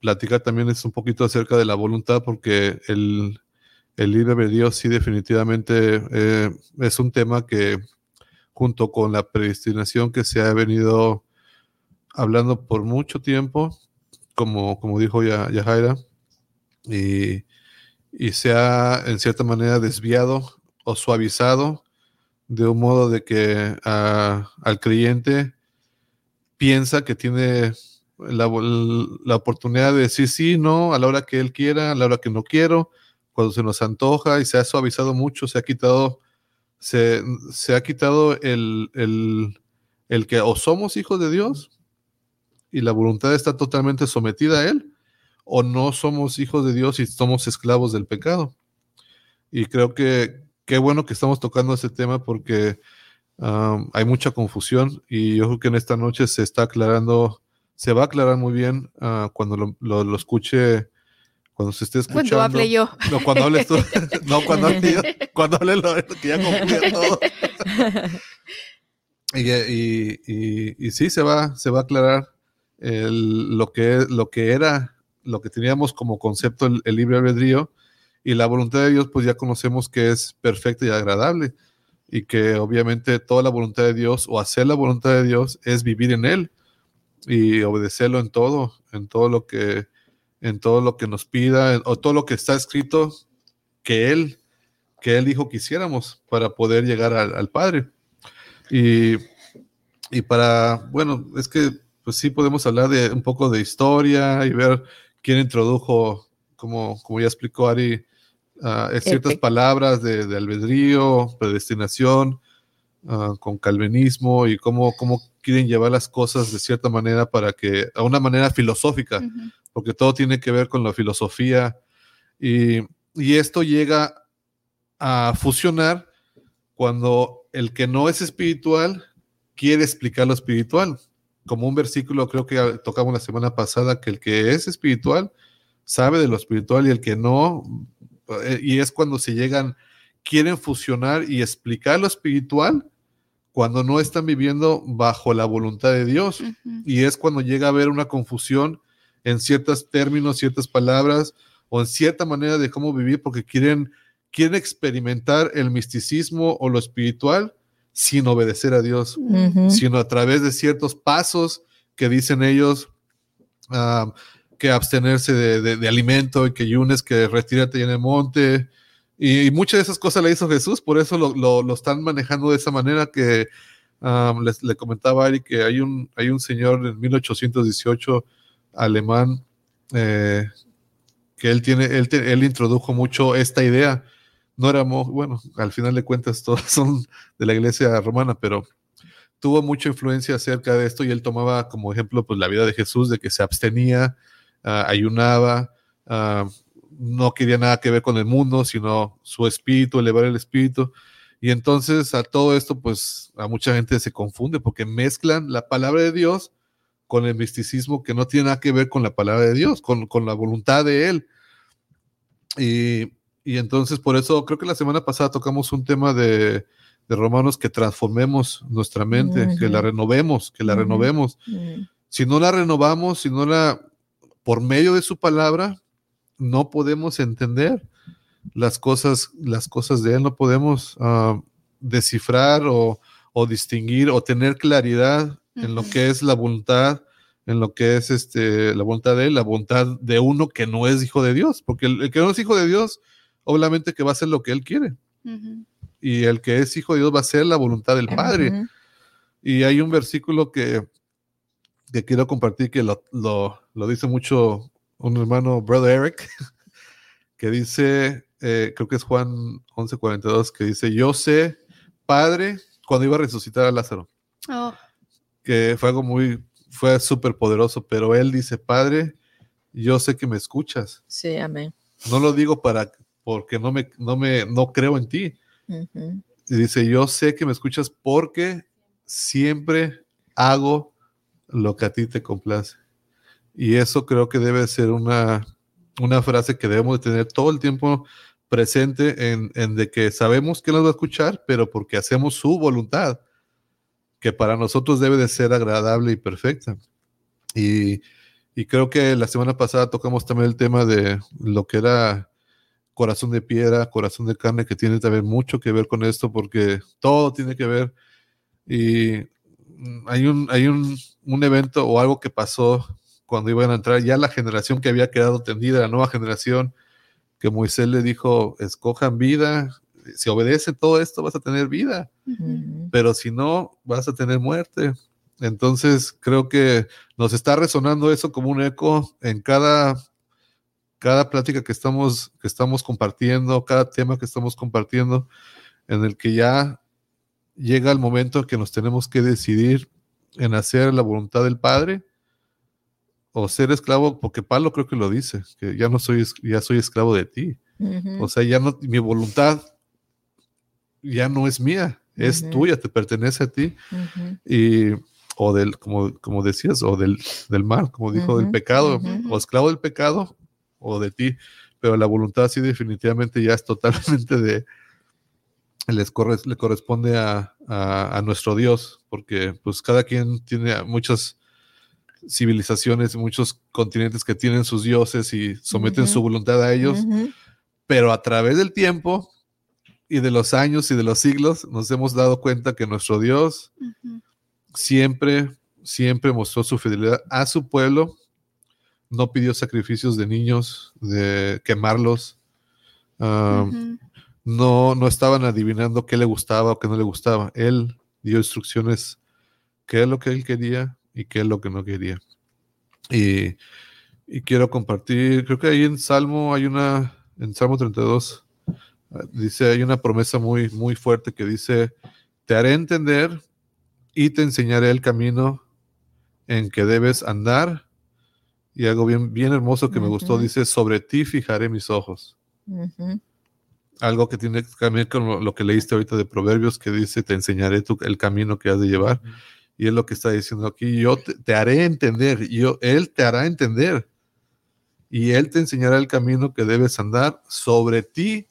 platicar también es un poquito acerca de la voluntad, porque el, el libre Dios sí definitivamente eh, es un tema que junto con la predestinación que se ha venido hablando por mucho tiempo, como, como dijo ya, Jaira, y, y se ha en cierta manera desviado o suavizado de un modo de que al creyente piensa que tiene la, la, oportunidad de decir sí, no, a la hora que él quiera, a la hora que no quiero, cuando se nos antoja y se ha suavizado mucho, se ha quitado, se, se ha quitado el, el, el, que o somos hijos de Dios y la voluntad está totalmente sometida a Él, o no somos hijos de Dios y somos esclavos del pecado. Y creo que qué bueno que estamos tocando ese tema porque hay mucha confusión y yo creo que en esta noche se está aclarando, se va a aclarar muy bien ah, cuando lo, lo, escuche, cuando se esté escuchando. Cuando hable yo. No, cuando hables tú. [LAUGHS] no, cuando hable yo. Cuando hable que ya concluya todo. [LAUGHS] y, y, y, y, sí, se va, se va a aclarar el, lo, que, lo que era, lo que teníamos como concepto el, el libre albedrío y la voluntad de Dios, pues ya conocemos que es perfecta y agradable y que obviamente toda la voluntad de Dios o hacer la voluntad de Dios es vivir en Él y obedecerlo en todo, en todo lo que, en todo lo que nos pida o todo lo que está escrito que Él, que Él dijo que hiciéramos para poder llegar al, Padre. Y, y, para, bueno, es que pues sí podemos hablar de un poco de historia y ver quién introdujo, como, como ya explicó Ari, Ah, ciertas palabras de, albedrío, predestinación, ah, con calvinismo y cómo, cómo quieren llevar las cosas de cierta manera para que, a una manera filosófica, porque todo tiene que ver con la filosofía y, y esto llega a fusionar cuando el que no es espiritual quiere explicar lo espiritual. Como un versículo creo que tocamos la semana pasada, que el que es espiritual sabe de lo espiritual y el que no eh, y es cuando se llegan, quieren fusionar y explicar lo espiritual cuando no están viviendo bajo la voluntad de Dios. Y es cuando llega a haber una confusión en ciertos términos, ciertas palabras o en cierta manera de cómo vivir porque quieren, quieren experimentar el misticismo o lo espiritual sin obedecer a Dios, sino a través de ciertos pasos que dicen ellos, que abstenerse de, alimento y que yunes, que retírate en el monte. Y, muchas de esas cosas le hizo Jesús, por eso lo, están manejando de esa manera que um, les, le comentaba a Ari que hay un, hay un señor en 1818 alemán eh, que él tiene, él, él introdujo mucho esta idea. No éramos, bueno, al final de cuentas todos [LAUGHS] son de la iglesia romana, pero tuvo mucha influencia acerca de esto y él tomaba como ejemplo pues la vida de Jesús, de que se abstenía, Ah, ayunaba, ah, no quería nada que ver con el mundo, sino su espíritu, elevar el espíritu. Y entonces a todo esto, pues a mucha gente se confunde porque mezclan la palabra de Dios con el misticismo que no tiene nada que ver con la palabra de Dios, con, la voluntad de Él. Y, entonces por eso creo que la semana pasada tocamos un tema de, Romanos que transformemos nuestra mente, que la renovemos, que la renovemos. Si no la renovamos, si no la por medio de su palabra no podemos entender las cosas, las cosas de Él, no podemos ah, descifrar o, distinguir o tener claridad en lo que es la voluntad, en lo que es este, la voluntad de Él, la voluntad de uno que no es hijo de Dios, porque el, que no es hijo de Dios, obviamente que va a hacer lo que Él quiere. Y el que es hijo de Dios va a hacer la voluntad del Padre. Y hay un versículo que, que quiero compartir que lo, lo dice mucho un hermano, Brother Eric, [LAUGHS] que dice, eh, creo que es Juan 11:42, que dice, yo sé, Padre, cuando iba a resucitar a Lázaro. Oh. Que fue algo muy, fue súper poderoso, pero él dice, Padre, yo sé que me escuchas. Sí, amén. No lo digo para, porque no me, no me, no creo en ti. Y dice, yo sé que me escuchas porque siempre hago lo que a ti te complace. Y eso creo que debe ser una, una frase que debemos de tener todo el tiempo presente en, en, de que sabemos que nos va a escuchar, pero porque hacemos su voluntad. que para nosotros debe de ser agradable y perfecta. Y, y creo que la semana pasada tocamos también el tema de lo que era corazón de piedra, corazón de carne, que tiene también mucho que ver con esto, porque todo tiene que ver. Y hay un, hay un, un evento o algo que pasó cuando iban a entrar ya la generación que había quedado tendida, la nueva generación, que Moisés le dijo, escojan vida, si obedece todo esto vas a tener vida, pero si no, vas a tener muerte. Entonces creo que nos está resonando eso como un eco en cada, cada plática que estamos, que estamos compartiendo, cada tema que estamos compartiendo, en el que ya llega el momento que nos tenemos que decidir en hacer la voluntad del Padre o ser esclavo, porque Pablo creo que lo dice, que ya no soy, ya soy esclavo de ti. O sea, ya no, mi voluntad ya no es mía, es tuya, te pertenece a ti. Y, o del, como, como decías, o del, del mal, como dijo, del pecado, o esclavo del pecado, o de ti. Pero la voluntad sí definitivamente ya es totalmente de, les le corresponde a, a, nuestro Dios, porque pues cada quien tiene muchas civilizaciones, muchos continentes que tienen sus dioses y someten su voluntad a ellos, pero a través del tiempo y de los años y de los siglos nos hemos dado cuenta que nuestro Dios siempre, siempre mostró su fidelidad a su pueblo, no pidió sacrificios de niños, de quemarlos. no, no estaban adivinando qué le gustaba o qué no le gustaba. Él dio instrucciones, qué es lo que él quería y qué es lo que no quería. Y, y quiero compartir, creo que ahí en Salmo hay una, en Salmo 32, dice, hay una promesa muy, muy fuerte que dice, te haré entender y te enseñaré el camino en que debes andar. Y algo bien, bien hermoso que me gustó, dice, sobre ti fijaré mis ojos. Algo que tiene que ver con lo, que leíste ahorita de Proverbios, que dice, te enseñaré el camino que has de llevar. Y es lo que está diciendo aquí, yo te, haré entender, yo, Él te hará entender. Y Él te enseñará el camino que debes andar. Sobre ti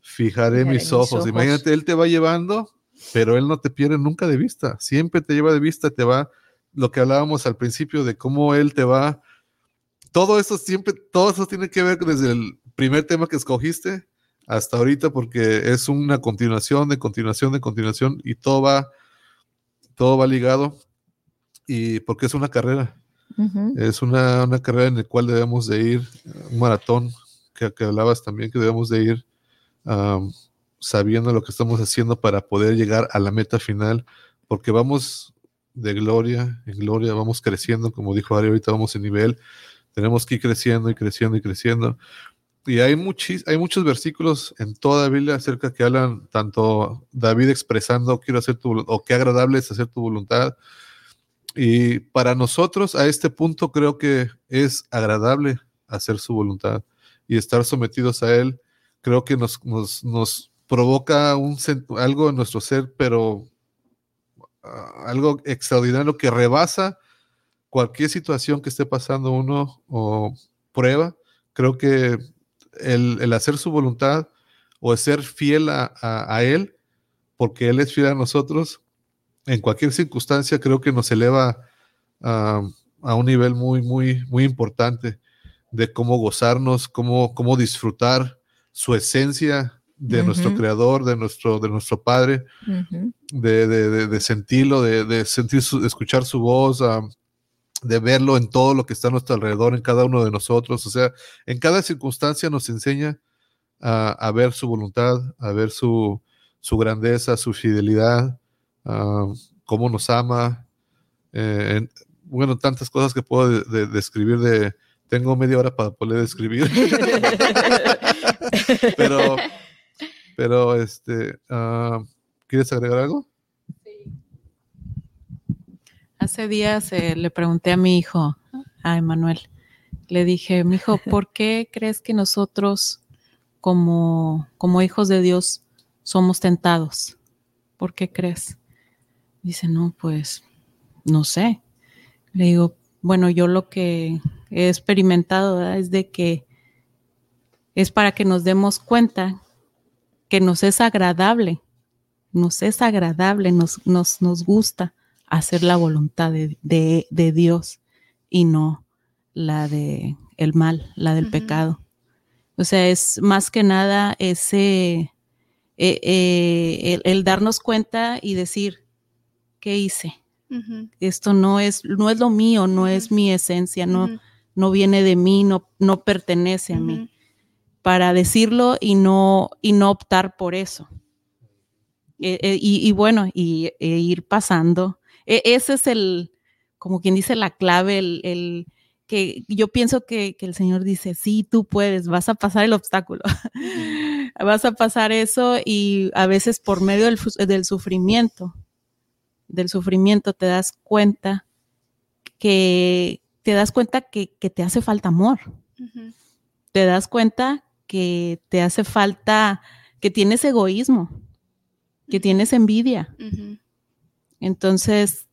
fijaré, mis, ojos. Imagínate, Él te va llevando, pero Él no te pierde nunca de vista. Siempre te lleva de vista, te va, lo que hablábamos al principio de cómo Él te va. Todo eso siempre, todo eso tiene que ver desde el primer tema que escogiste hasta ahorita, porque es una continuación de continuación de continuación y todo va, todo va ligado y porque es una carrera. Es una, una, carrera en la cual debemos de ir, un maratón que, que hablabas también, que debemos de ir sabiendo lo que estamos haciendo para poder llegar a la meta final, porque vamos de gloria en gloria, vamos creciendo, como dijo Ari, ahorita vamos en nivel, tenemos que ir creciendo y creciendo y creciendo. Y hay, muchis, hay muchos versículos en toda la Biblia acerca que hablan tanto David expresando, quiero hacer tu o qué agradable es hacer tu voluntad. Y para nosotros a este punto creo que es agradable hacer su voluntad y estar sometidos a Él creo que nos, nos, provoca un, algo en nuestro ser, pero ah, algo extraordinario que rebasa cualquier situación que esté pasando uno o prueba. Creo que el, hacer su voluntad o ser fiel a, Él, porque Él es fiel a nosotros, en cualquier circunstancia creo que nos eleva a, a un nivel muy, muy, muy importante de cómo gozarnos, cómo, cómo disfrutar su esencia de nuestro creador, de nuestro, de nuestro padre, de, sentirlo, de, sentir su, escuchar su voz, de verlo en todo lo que está a nuestro alrededor, en cada uno de nosotros. O sea, en cada circunstancia nos enseña a, ver su voluntad, a ver su, grandeza, su fidelidad, cómo nos ama. Eh, bueno, tantas cosas que puedo describir de, tengo media hora para poder describir. [LAUGHS] pero, pero, este, uh, ¿quieres agregar algo? Hace días eh, le pregunté a mi hijo, a Emanuel, le dije, mi hijo, [LAUGHS] ¿por qué crees que nosotros, como, como hijos de Dios, somos tentados? ¿Por qué crees? Dice, no, pues, no sé. Le digo, bueno, yo lo que he experimentado es de que es para que nos demos cuenta que nos es agradable nos es agradable, nos, nos, nos gusta hacer la voluntad de, de, de Dios y no la de el mal, la del pecado. O sea, es más que nada ese, eh, eh, el, el darnos cuenta y decir, ¿qué hice? Esto no es, no es lo mío, no es mi esencia, no, no viene de mí, no, no pertenece a mí. Para decirlo y no, y no optar por eso. Eh, eh, y, y bueno, y e ir pasando. E- ese es el, como quien dice, la clave, el, el que yo pienso que, que el Señor dice, sí, tú puedes, vas a pasar el obstáculo, [LAUGHS] vas a pasar eso y a veces por medio del, del sufrimiento, del sufrimiento te das cuenta que te das cuenta que, que te hace falta amor, te das cuenta que te hace falta, que tienes egoísmo, que tienes envidia. Entonces,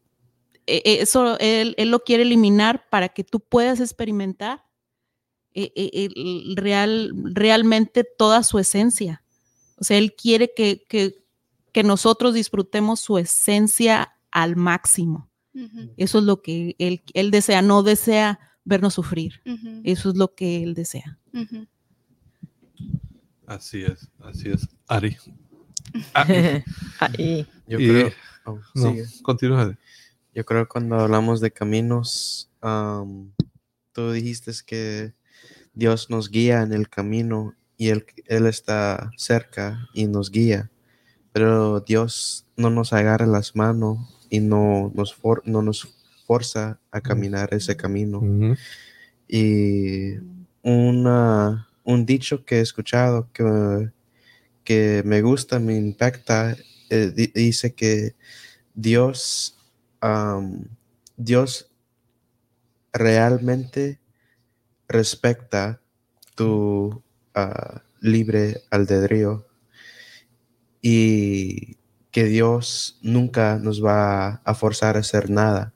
e- e- eso él, él lo quiere eliminar para que tú puedas experimentar eh, el real, realmente toda su esencia. O sea, él quiere que, que- que nosotros disfrutemos su esencia al máximo. Eso es lo que él, él desea, no desea vernos sufrir. Eso es lo que él desea. Así es, así es. Ari. [LAUGHS] Ahí. Yo Y- creo. Oh, No, sigue. continúa. Yo creo que cuando hablamos de caminos, am, tú dijiste que Dios nos guía en el camino y él, él está cerca y nos guía, pero Dios no nos agarra las manos y no nos, for- no nos forza a caminar ese camino. Y una, un dicho que he escuchado que, que me gusta, me impacta, eh, di- dice que Dios, Dios realmente respecta tu ah, libre albedrío y que Dios nunca nos va a forzar a hacer nada.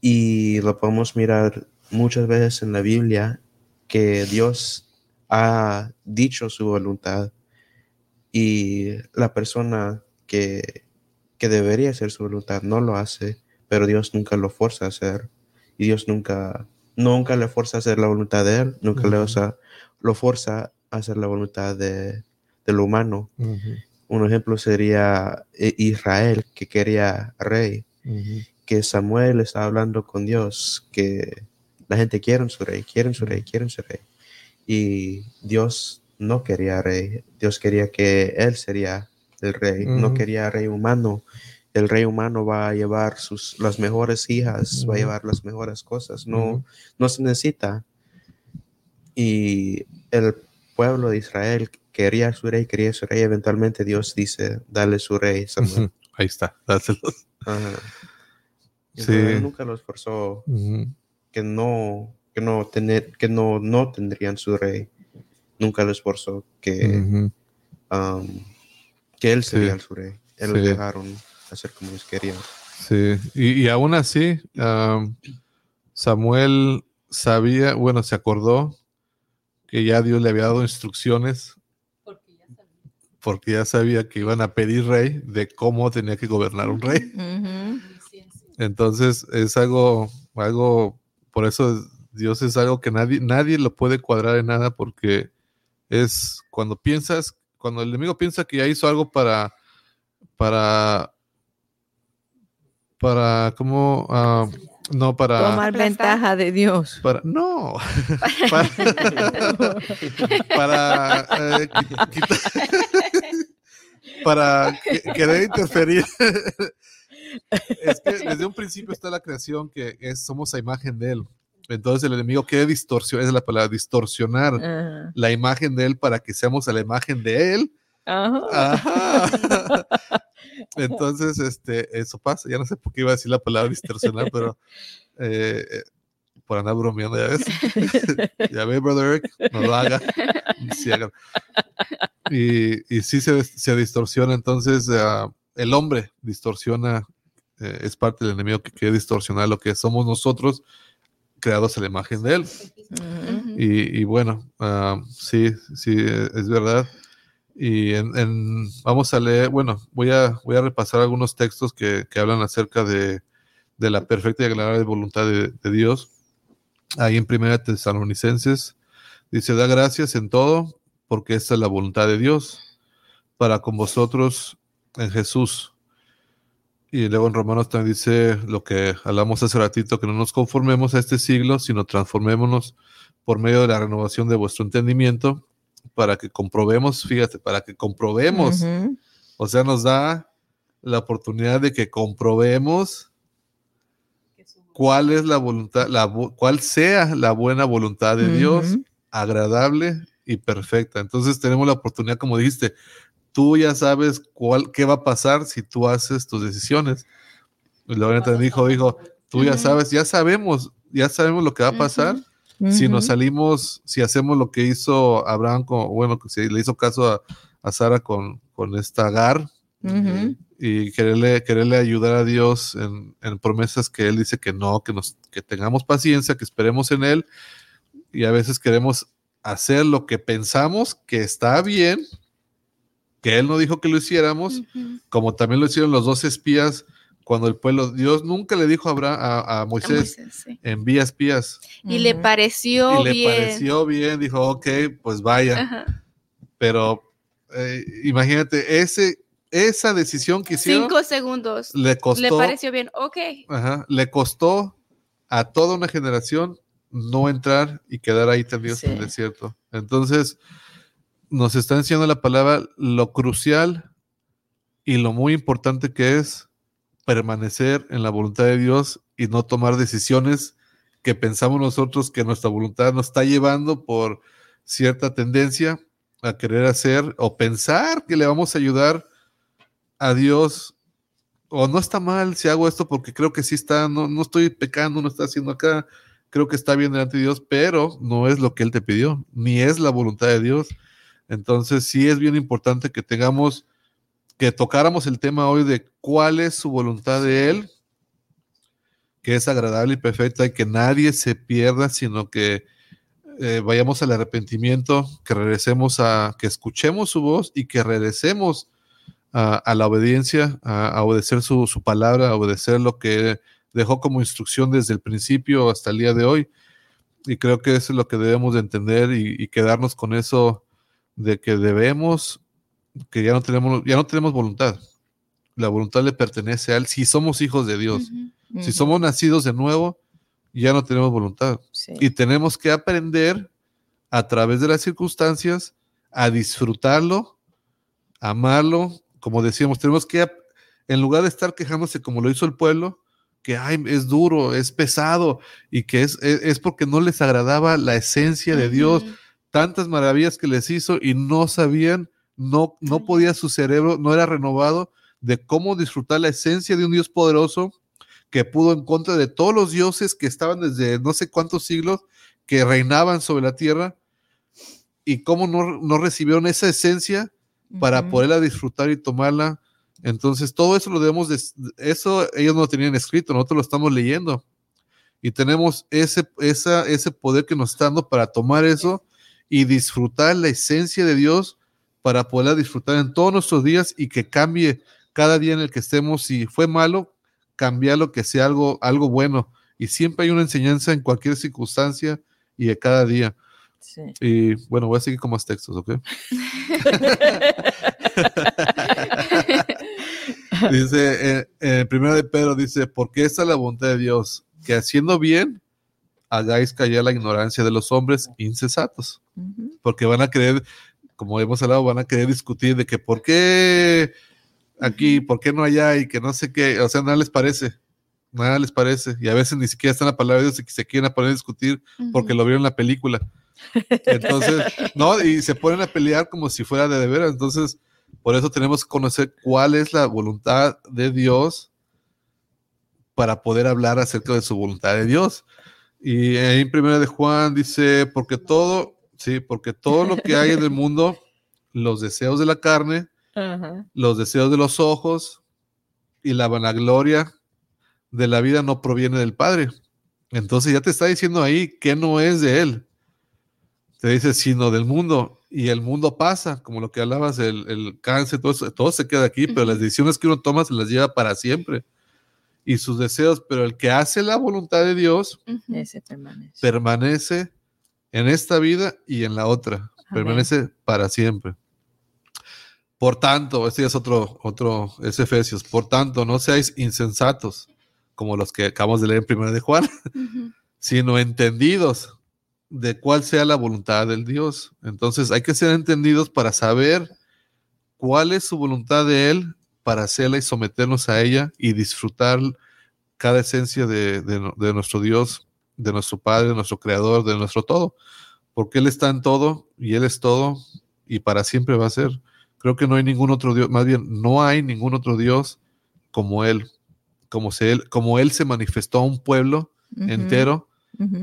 Y lo podemos mirar muchas veces en la Biblia que Dios ha dicho su voluntad y la persona que, que debería hacer su voluntad no lo hace, pero Dios nunca lo forza a hacer y Dios nunca, nunca le forza a hacer la voluntad de Él, nunca le forza- lo forza a hacer la voluntad de, del humano. Ujú. Un ejemplo sería eh, Israel, que quería rey que Samuel está hablando con Dios, que la gente quiere un su rey, quieren su rey, quieren su rey. Y Dios no quería rey, Dios quería que él sería el rey, no quería rey humano. El rey humano va a llevar sus, las mejores hijas, va a llevar las mejores cosas, no, no se necesita. Y el pueblo de Israel quería su rey, quería su rey, eventualmente Dios dice, dale su rey, Samuel. Ahí está, [LAUGHS] dáselos. Sí. Él nunca los forzó que no que no tener que no no tendrían su rey nunca les forzó que um, que él sería Sí. el su rey él Sí. los dejaron hacer como ellos querían Sí, y, y aún así, am, Samuel sabía, bueno, se acordó que ya Dios le había dado instrucciones porque ya sabía que iban a pedir rey de cómo tenía que gobernar un rey. Entonces es algo, algo, por eso Dios es algo que nadie, nadie lo puede cuadrar en nada porque es cuando piensas, cuando el enemigo piensa que ya hizo algo para, para, para, ¿cómo? Ah, no, para... Tomar ventaja de Dios. Para, no, [LAUGHS] para, para, eh, qui- quitar- para que- querer interferir. es que desde un principio está la creación que es, somos a imagen de Él. Entonces el enemigo quiere distorsionar, es la palabra, distorsionar la imagen de Él para que seamos a la imagen de Él. Ajá. [LAUGHS] Entonces, este, eso pasa. Ya no sé por qué iba a decir la palabra distorsionar, pero eh, eh, por andar bromeando, ya ves. [LAUGHS] ya ve, brother Eric, no lo haga. Sí, haga. Y, y sí se, se distorsiona. Entonces, ah, el hombre distorsiona, eh, es parte del enemigo que quiere distorsionar lo que somos nosotros, creados a la imagen de él. Y, y bueno, ah, sí, sí, es verdad. Y en, en- vamos a leer, bueno, voy a, voy a repasar algunos textos que, que hablan acerca de, de la perfecta y agradable voluntad de, de Dios. Ahí en Primera Tesalonicenses dice, da gracias en todo, porque esta es la voluntad de Dios para con vosotros en Jesús. Y luego en Romanos también dice lo que hablamos hace ratito, que no nos conformemos a este siglo, sino transformémonos por medio de la renovación de vuestro entendimiento, para que comprobemos, fíjate, para que comprobemos, Ujú. o sea, nos da la oportunidad de que comprobemos cuál es la voluntad, la, cuál sea la buena voluntad de Dios, Ujú. agradable y perfecta. Entonces tenemos la oportunidad, como dijiste, tú ya sabes cuál, qué va a pasar si tú haces tus decisiones. Y Lorena dijo, dijo, tú ya sabes, ya sabemos, ya sabemos lo que va a pasar. Si nos salimos, si hacemos lo que hizo Abraham, con, bueno, que si le hizo caso a, a Sara con, con esta Agar y quererle, quererle ayudar a Dios en, en promesas que Él dice que no, que, nos, que tengamos paciencia, que esperemos en Él y a veces queremos hacer lo que pensamos que está bien, que Él no dijo que lo hiciéramos, como también lo hicieron los dos espías cuando el pueblo, Dios nunca le dijo a, a- a A Moisés, sí. envía espías. Y le pareció y le bien. pareció bien, dijo, ok, pues vaya. Ajá. Pero eh, imagínate, ese, esa decisión que hicieron Cinco segundos. le costó, Le pareció bien. Ok. ajá, le costó a toda una generación no entrar y quedar ahí tendidos en el Sí. desierto. Entonces, nos está enseñando la palabra lo crucial y lo muy importante que es permanecer en la voluntad de Dios y no tomar decisiones que pensamos nosotros que nuestra voluntad nos está llevando por cierta tendencia a querer hacer o pensar que le vamos a ayudar a Dios o no está mal si hago esto porque creo que sí está, no, no estoy pecando, no está haciendo acá, creo que está bien delante de Dios, pero no es lo que Él te pidió, ni es la voluntad de Dios. Entonces sí es bien importante que tengamos, que tocáramos el tema hoy de cuál es su voluntad de Él, que es agradable y perfecta y que nadie se pierda, sino que eh, vayamos al arrepentimiento, que regresemos a, que escuchemos su voz y que regresemos a, a la obediencia, a, a obedecer su, su palabra, a obedecer lo que dejó como instrucción desde el principio hasta el día de hoy. Y creo que eso es lo que debemos de entender y, y quedarnos con eso de que debemos, que ya no tenemos, ya no tenemos voluntad. La voluntad le pertenece a Él si somos hijos de Dios. Si somos nacidos de nuevo, ya no tenemos voluntad. Sí. Y tenemos que aprender a través de las circunstancias a disfrutarlo, amarlo. Como decíamos, tenemos que, en lugar de estar quejándose como lo hizo el pueblo, que ay, es duro, es pesado y que es, es, es porque no les agradaba la esencia de Dios. Tantas maravillas que les hizo y no sabían, no, no podía su cerebro, no era renovado de cómo disfrutar la esencia de un Dios poderoso que pudo en contra de todos los dioses que estaban desde no sé cuántos siglos que reinaban sobre la tierra y cómo no, no recibieron esa esencia para poderla disfrutar y tomarla. Entonces, todo eso lo debemos, de, eso ellos no lo tenían escrito, nosotros lo estamos leyendo. Y tenemos ese, esa, ese poder que nos está dando para tomar eso y disfrutar la esencia de Dios para poderla disfrutar en todos nuestros días y que cambie cada día en el que estemos. Si fue malo, cambiarlo, que sea algo, algo bueno. Y siempre hay una enseñanza en cualquier circunstancia y de cada día. Sí. Y bueno, voy a seguir con más textos, ¿ok? [LAUGHS] [LAUGHS] dice, eh, primero de Pedro dice, porque esta es la voluntad de Dios, que haciendo bien, hagáis callar la ignorancia de los hombres insensatos, porque van a querer, como hemos hablado, van a querer discutir de que por qué aquí, por qué no allá y que no sé qué, o sea, nada les parece, nada les parece, y a veces ni siquiera están la palabra de Dios y se quieren poner a discutir porque lo vieron en la película. Entonces, [LAUGHS] no, y se ponen a pelear como si fuera de de veras. Entonces, por eso tenemos que conocer cuál es la voluntad de Dios para poder hablar acerca de su voluntad de Dios. Y ahí en primera de Juan dice, porque todo, sí, porque todo lo que hay en el mundo, los deseos de la carne, los deseos de los ojos y la vanagloria de la vida no proviene del Padre. Entonces ya te está diciendo ahí que no es de Él. Te dice, sino del mundo. y el mundo pasa, como lo que hablabas, el, el cáncer, todo, eso- todo se queda aquí, pero las decisiones que uno toma se las lleva para siempre. Y sus deseos, pero el que hace la voluntad de Dios. Ese permanece. permanece en esta vida y en la otra. Amén. Permanece para siempre. Por tanto, este es otro, otro, es Efesios. Por tanto, no seáis insensatos, como los que acabamos de leer en primera de Juan, [LAUGHS] sino entendidos de cuál sea la voluntad del Dios. Entonces hay que ser entendidos para saber cuál es su voluntad de Él, para hacerla y someternos a ella y disfrutar cada esencia de, de no- de nuestro Dios, de nuestro Padre, de nuestro Creador, de nuestro todo. Porque Él está en todo y Él es todo y para siempre va a ser. Creo que no hay ningún otro Dios, más bien no hay ningún otro Dios como Él, como, se él, como Él se manifestó a un pueblo entero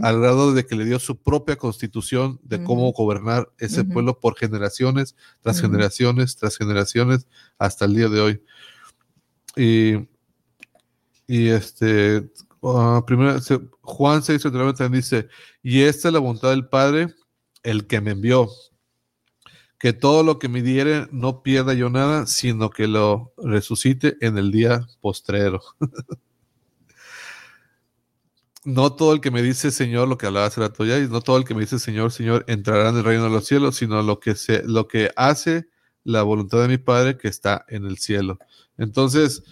al grado de que le dio su propia constitución de cómo gobernar ese pueblo por generaciones, tras generaciones, tras generaciones, hasta el día de hoy. Y, y este, ah, primero, Juan 6, también dice, y esta es la voluntad del Padre, el que me envió, que todo lo que me diere no pierda yo nada, sino que lo resucite en el día postrero. [LAUGHS] no todo el que me dice Señor, lo que hablaba hace rato ya, y no todo el que me dice Señor, Señor, entrará en el reino de los cielos, sino lo que, se, lo que hace la voluntad de mi Padre que está en el cielo. Entonces,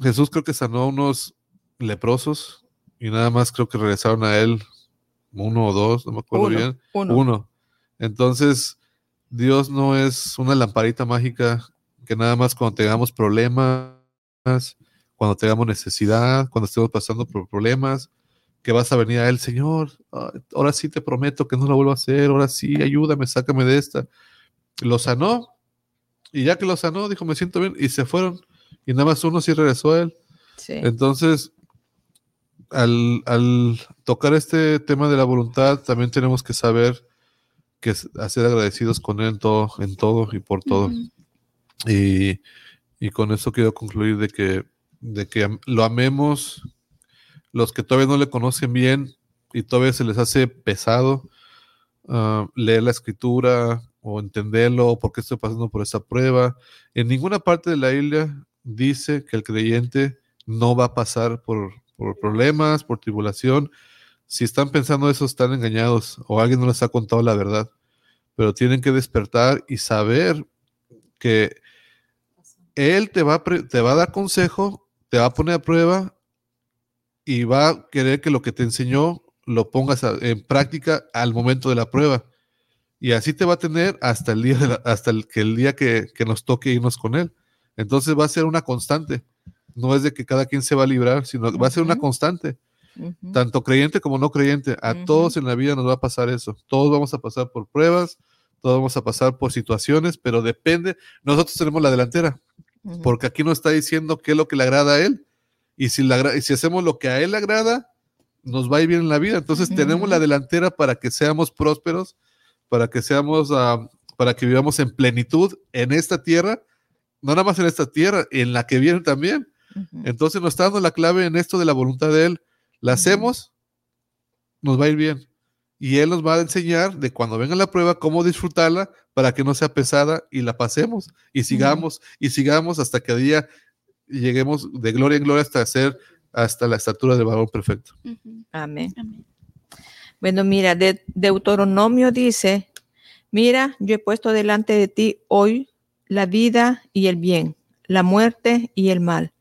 Jesús creo que sanó a unos leprosos y nada más creo que regresaron a él uno o dos, no me acuerdo Uno, bien. uno. Uno. Entonces, Dios no es una lamparita mágica que nada más cuando tengamos problemas, cuando tengamos necesidad, cuando estemos pasando por problemas, que vas a venir a Él, Señor, ah, ahora sí te prometo que no lo vuelvo a hacer, ahora sí, ayúdame, sácame de esta. Lo sanó, y ya que lo sanó, dijo, me siento bien, y se fueron, y nada más uno sí regresó a Él. Sí. Entonces, al, al tocar este tema de la voluntad, también tenemos que saber que ser agradecidos con Él en todo, en todo y por todo. Y, y con eso quiero concluir de que, de que lo amemos, los que todavía no le conocen bien y todavía se les hace pesado ah, leer la escritura o entenderlo, por qué estoy pasando por esa prueba. En ninguna parte de la Biblia dice que el creyente no va a pasar por, problemas, por tribulación. Si están pensando eso, están engañados o alguien no les ha contado la verdad. Pero tienen que despertar y saber que Él te va, a te va a dar consejo, te va a poner a prueba y va a querer que lo que te enseñó lo pongas en práctica al momento de la prueba. Y así te va a tener hasta el día, de la- hasta el, que, el día que, que nos toque irnos con Él. Entonces va a ser una constante. No es de que cada quien se va a librar, sino que va a ser una constante. Tanto creyente como no creyente. A todos en la vida nos va a pasar eso. Todos vamos a pasar por pruebas, todos vamos a pasar por situaciones, pero depende. Nosotros tenemos la delantera porque aquí nos está diciendo qué es lo que le agrada a él. Y si, agra- y si hacemos lo que a él le agrada, nos va a ir bien en la vida. Entonces tenemos la delantera para que seamos prósperos, para que seamos, ah, para que vivamos en plenitud en esta tierra, no nada más en esta tierra, en la que viene también. Entonces nos está dando la clave en esto de la voluntad de él. La hacemos, nos va a ir bien. Y él nos va a enseñar de cuando venga la prueba cómo disfrutarla para que no sea pesada y la pasemos y sigamos y sigamos hasta que día lleguemos de gloria en gloria hasta ser hasta la estatura del varón perfecto. Amén. Bueno, mira, de, Deuteronomio dice, mira, yo he puesto delante de ti hoy la vida y el bien, la muerte y el mal.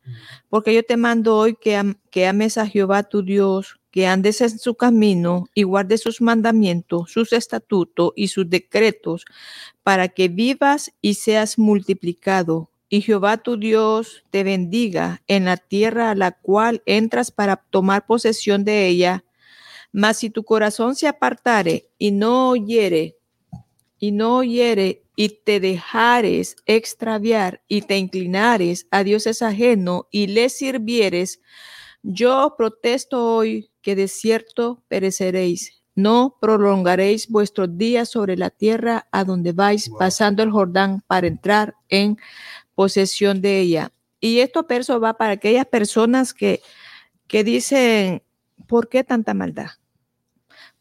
Porque yo te mando hoy que, am- que ames a Jehová tu Dios, que andes en su camino y guardes sus mandamientos, sus estatutos y sus decretos, para que vivas y seas multiplicado. Y Jehová tu Dios te bendiga en la tierra a la cual entras para tomar posesión de ella. Mas si tu corazón se apartare y no oyere, y no oyere, y te dejares extraviar y te inclinares a dioses ajeno y les sirvieres, yo protesto hoy que de cierto pereceréis. No prolongaréis vuestros días sobre la tierra a donde vais Wow. pasando el Jordán para entrar en posesión de ella. Y esto perso va para aquellas personas que, que dicen, ¿por qué tanta maldad?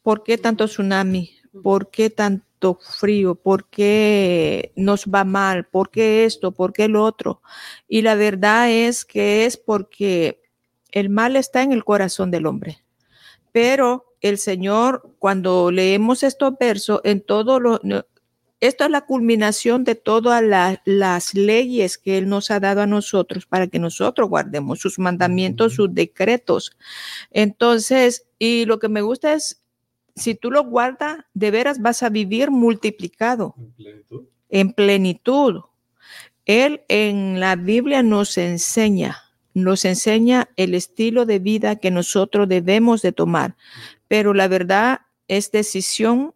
¿Por qué tanto tsunami? ¿Por qué tan, poquito frío, por qué nos va mal, por qué esto, por qué lo otro. Y la verdad es que es porque el mal está en el corazón del hombre. Pero el Señor, cuando leemos estos versos, en todo lo, esto es la culminación de todas las leyes que Él nos ha dado a nosotros para que nosotros guardemos sus mandamientos, sus decretos. Entonces, y lo que me gusta es, si tú lo guardas, de veras vas a vivir multiplicado. En plenitud. En plenitud. Él en la Biblia nos enseña, nos enseña el estilo de vida que nosotros debemos de tomar. Pero la verdad es decisión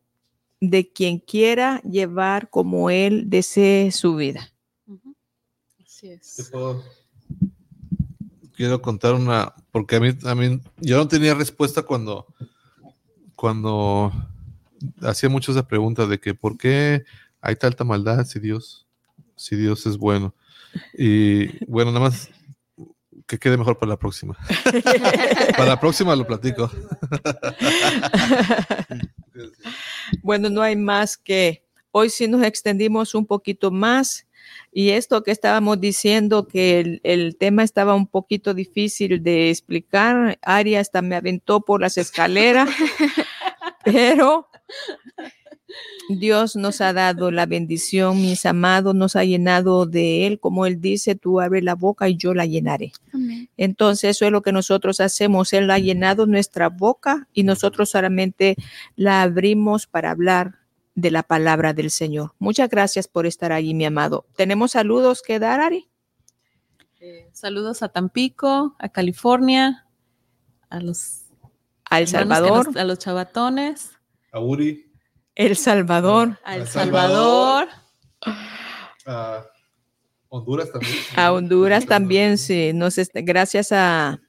de quien quiera llevar como él desee su vida. Así es. Quiero contar una, porque a mí, a mí, yo no tenía respuesta cuando, cuando hacía muchas preguntas de que por qué hay tanta maldad si Dios, si Dios es bueno. Y bueno, nada más que quede mejor para la próxima. [LAUGHS] para la próxima lo platico. bueno, no hay más que hoy sí nos extendimos un poquito más. Y esto que estábamos diciendo, que el, tema estaba un poquito difícil de explicar, Ari hasta me aventó por las escaleras, [LAUGHS] pero Dios nos ha dado la bendición, mis amados, nos ha llenado de Él, como Él dice, tú abre la boca y yo la llenaré. Entonces eso es lo que nosotros hacemos, Él ha llenado nuestra boca y nosotros solamente la abrimos para hablar de la palabra del Señor. Muchas gracias por estar allí, mi amado. ¿Tenemos saludos que dar, Ari? Eh, saludos a Tampico, a California, a los... A El Salvador. a los chavatones. A Uri. El Salvador. A El Salvador. A Honduras también. A Honduras también, sí. Nos, gracias a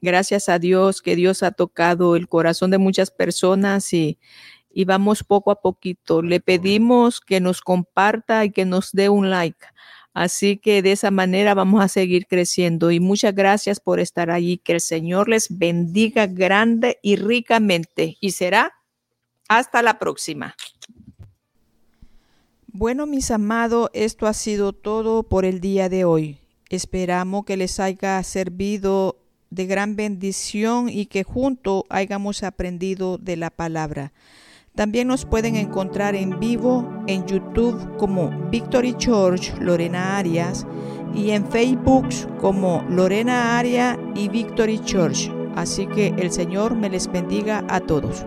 gracias a Dios que Dios ha tocado el corazón de muchas personas y, y vamos poco a poquito. Le pedimos que nos comparta y que nos dé un like. Así que de esa manera vamos a seguir creciendo. Y muchas gracias por estar allí. Que el Señor les bendiga grande y ricamente. Y será hasta la próxima. Bueno, mis amados, esto ha sido todo por el día de hoy. Esperamos que les haya servido de gran bendición y que juntos hayamos aprendido de la palabra. También nos pueden encontrar en vivo en YouTube como Victory Church Lorena Arias y en Facebook como Lorena Aria y Victory Church. Así que el Señor me les bendiga a todos.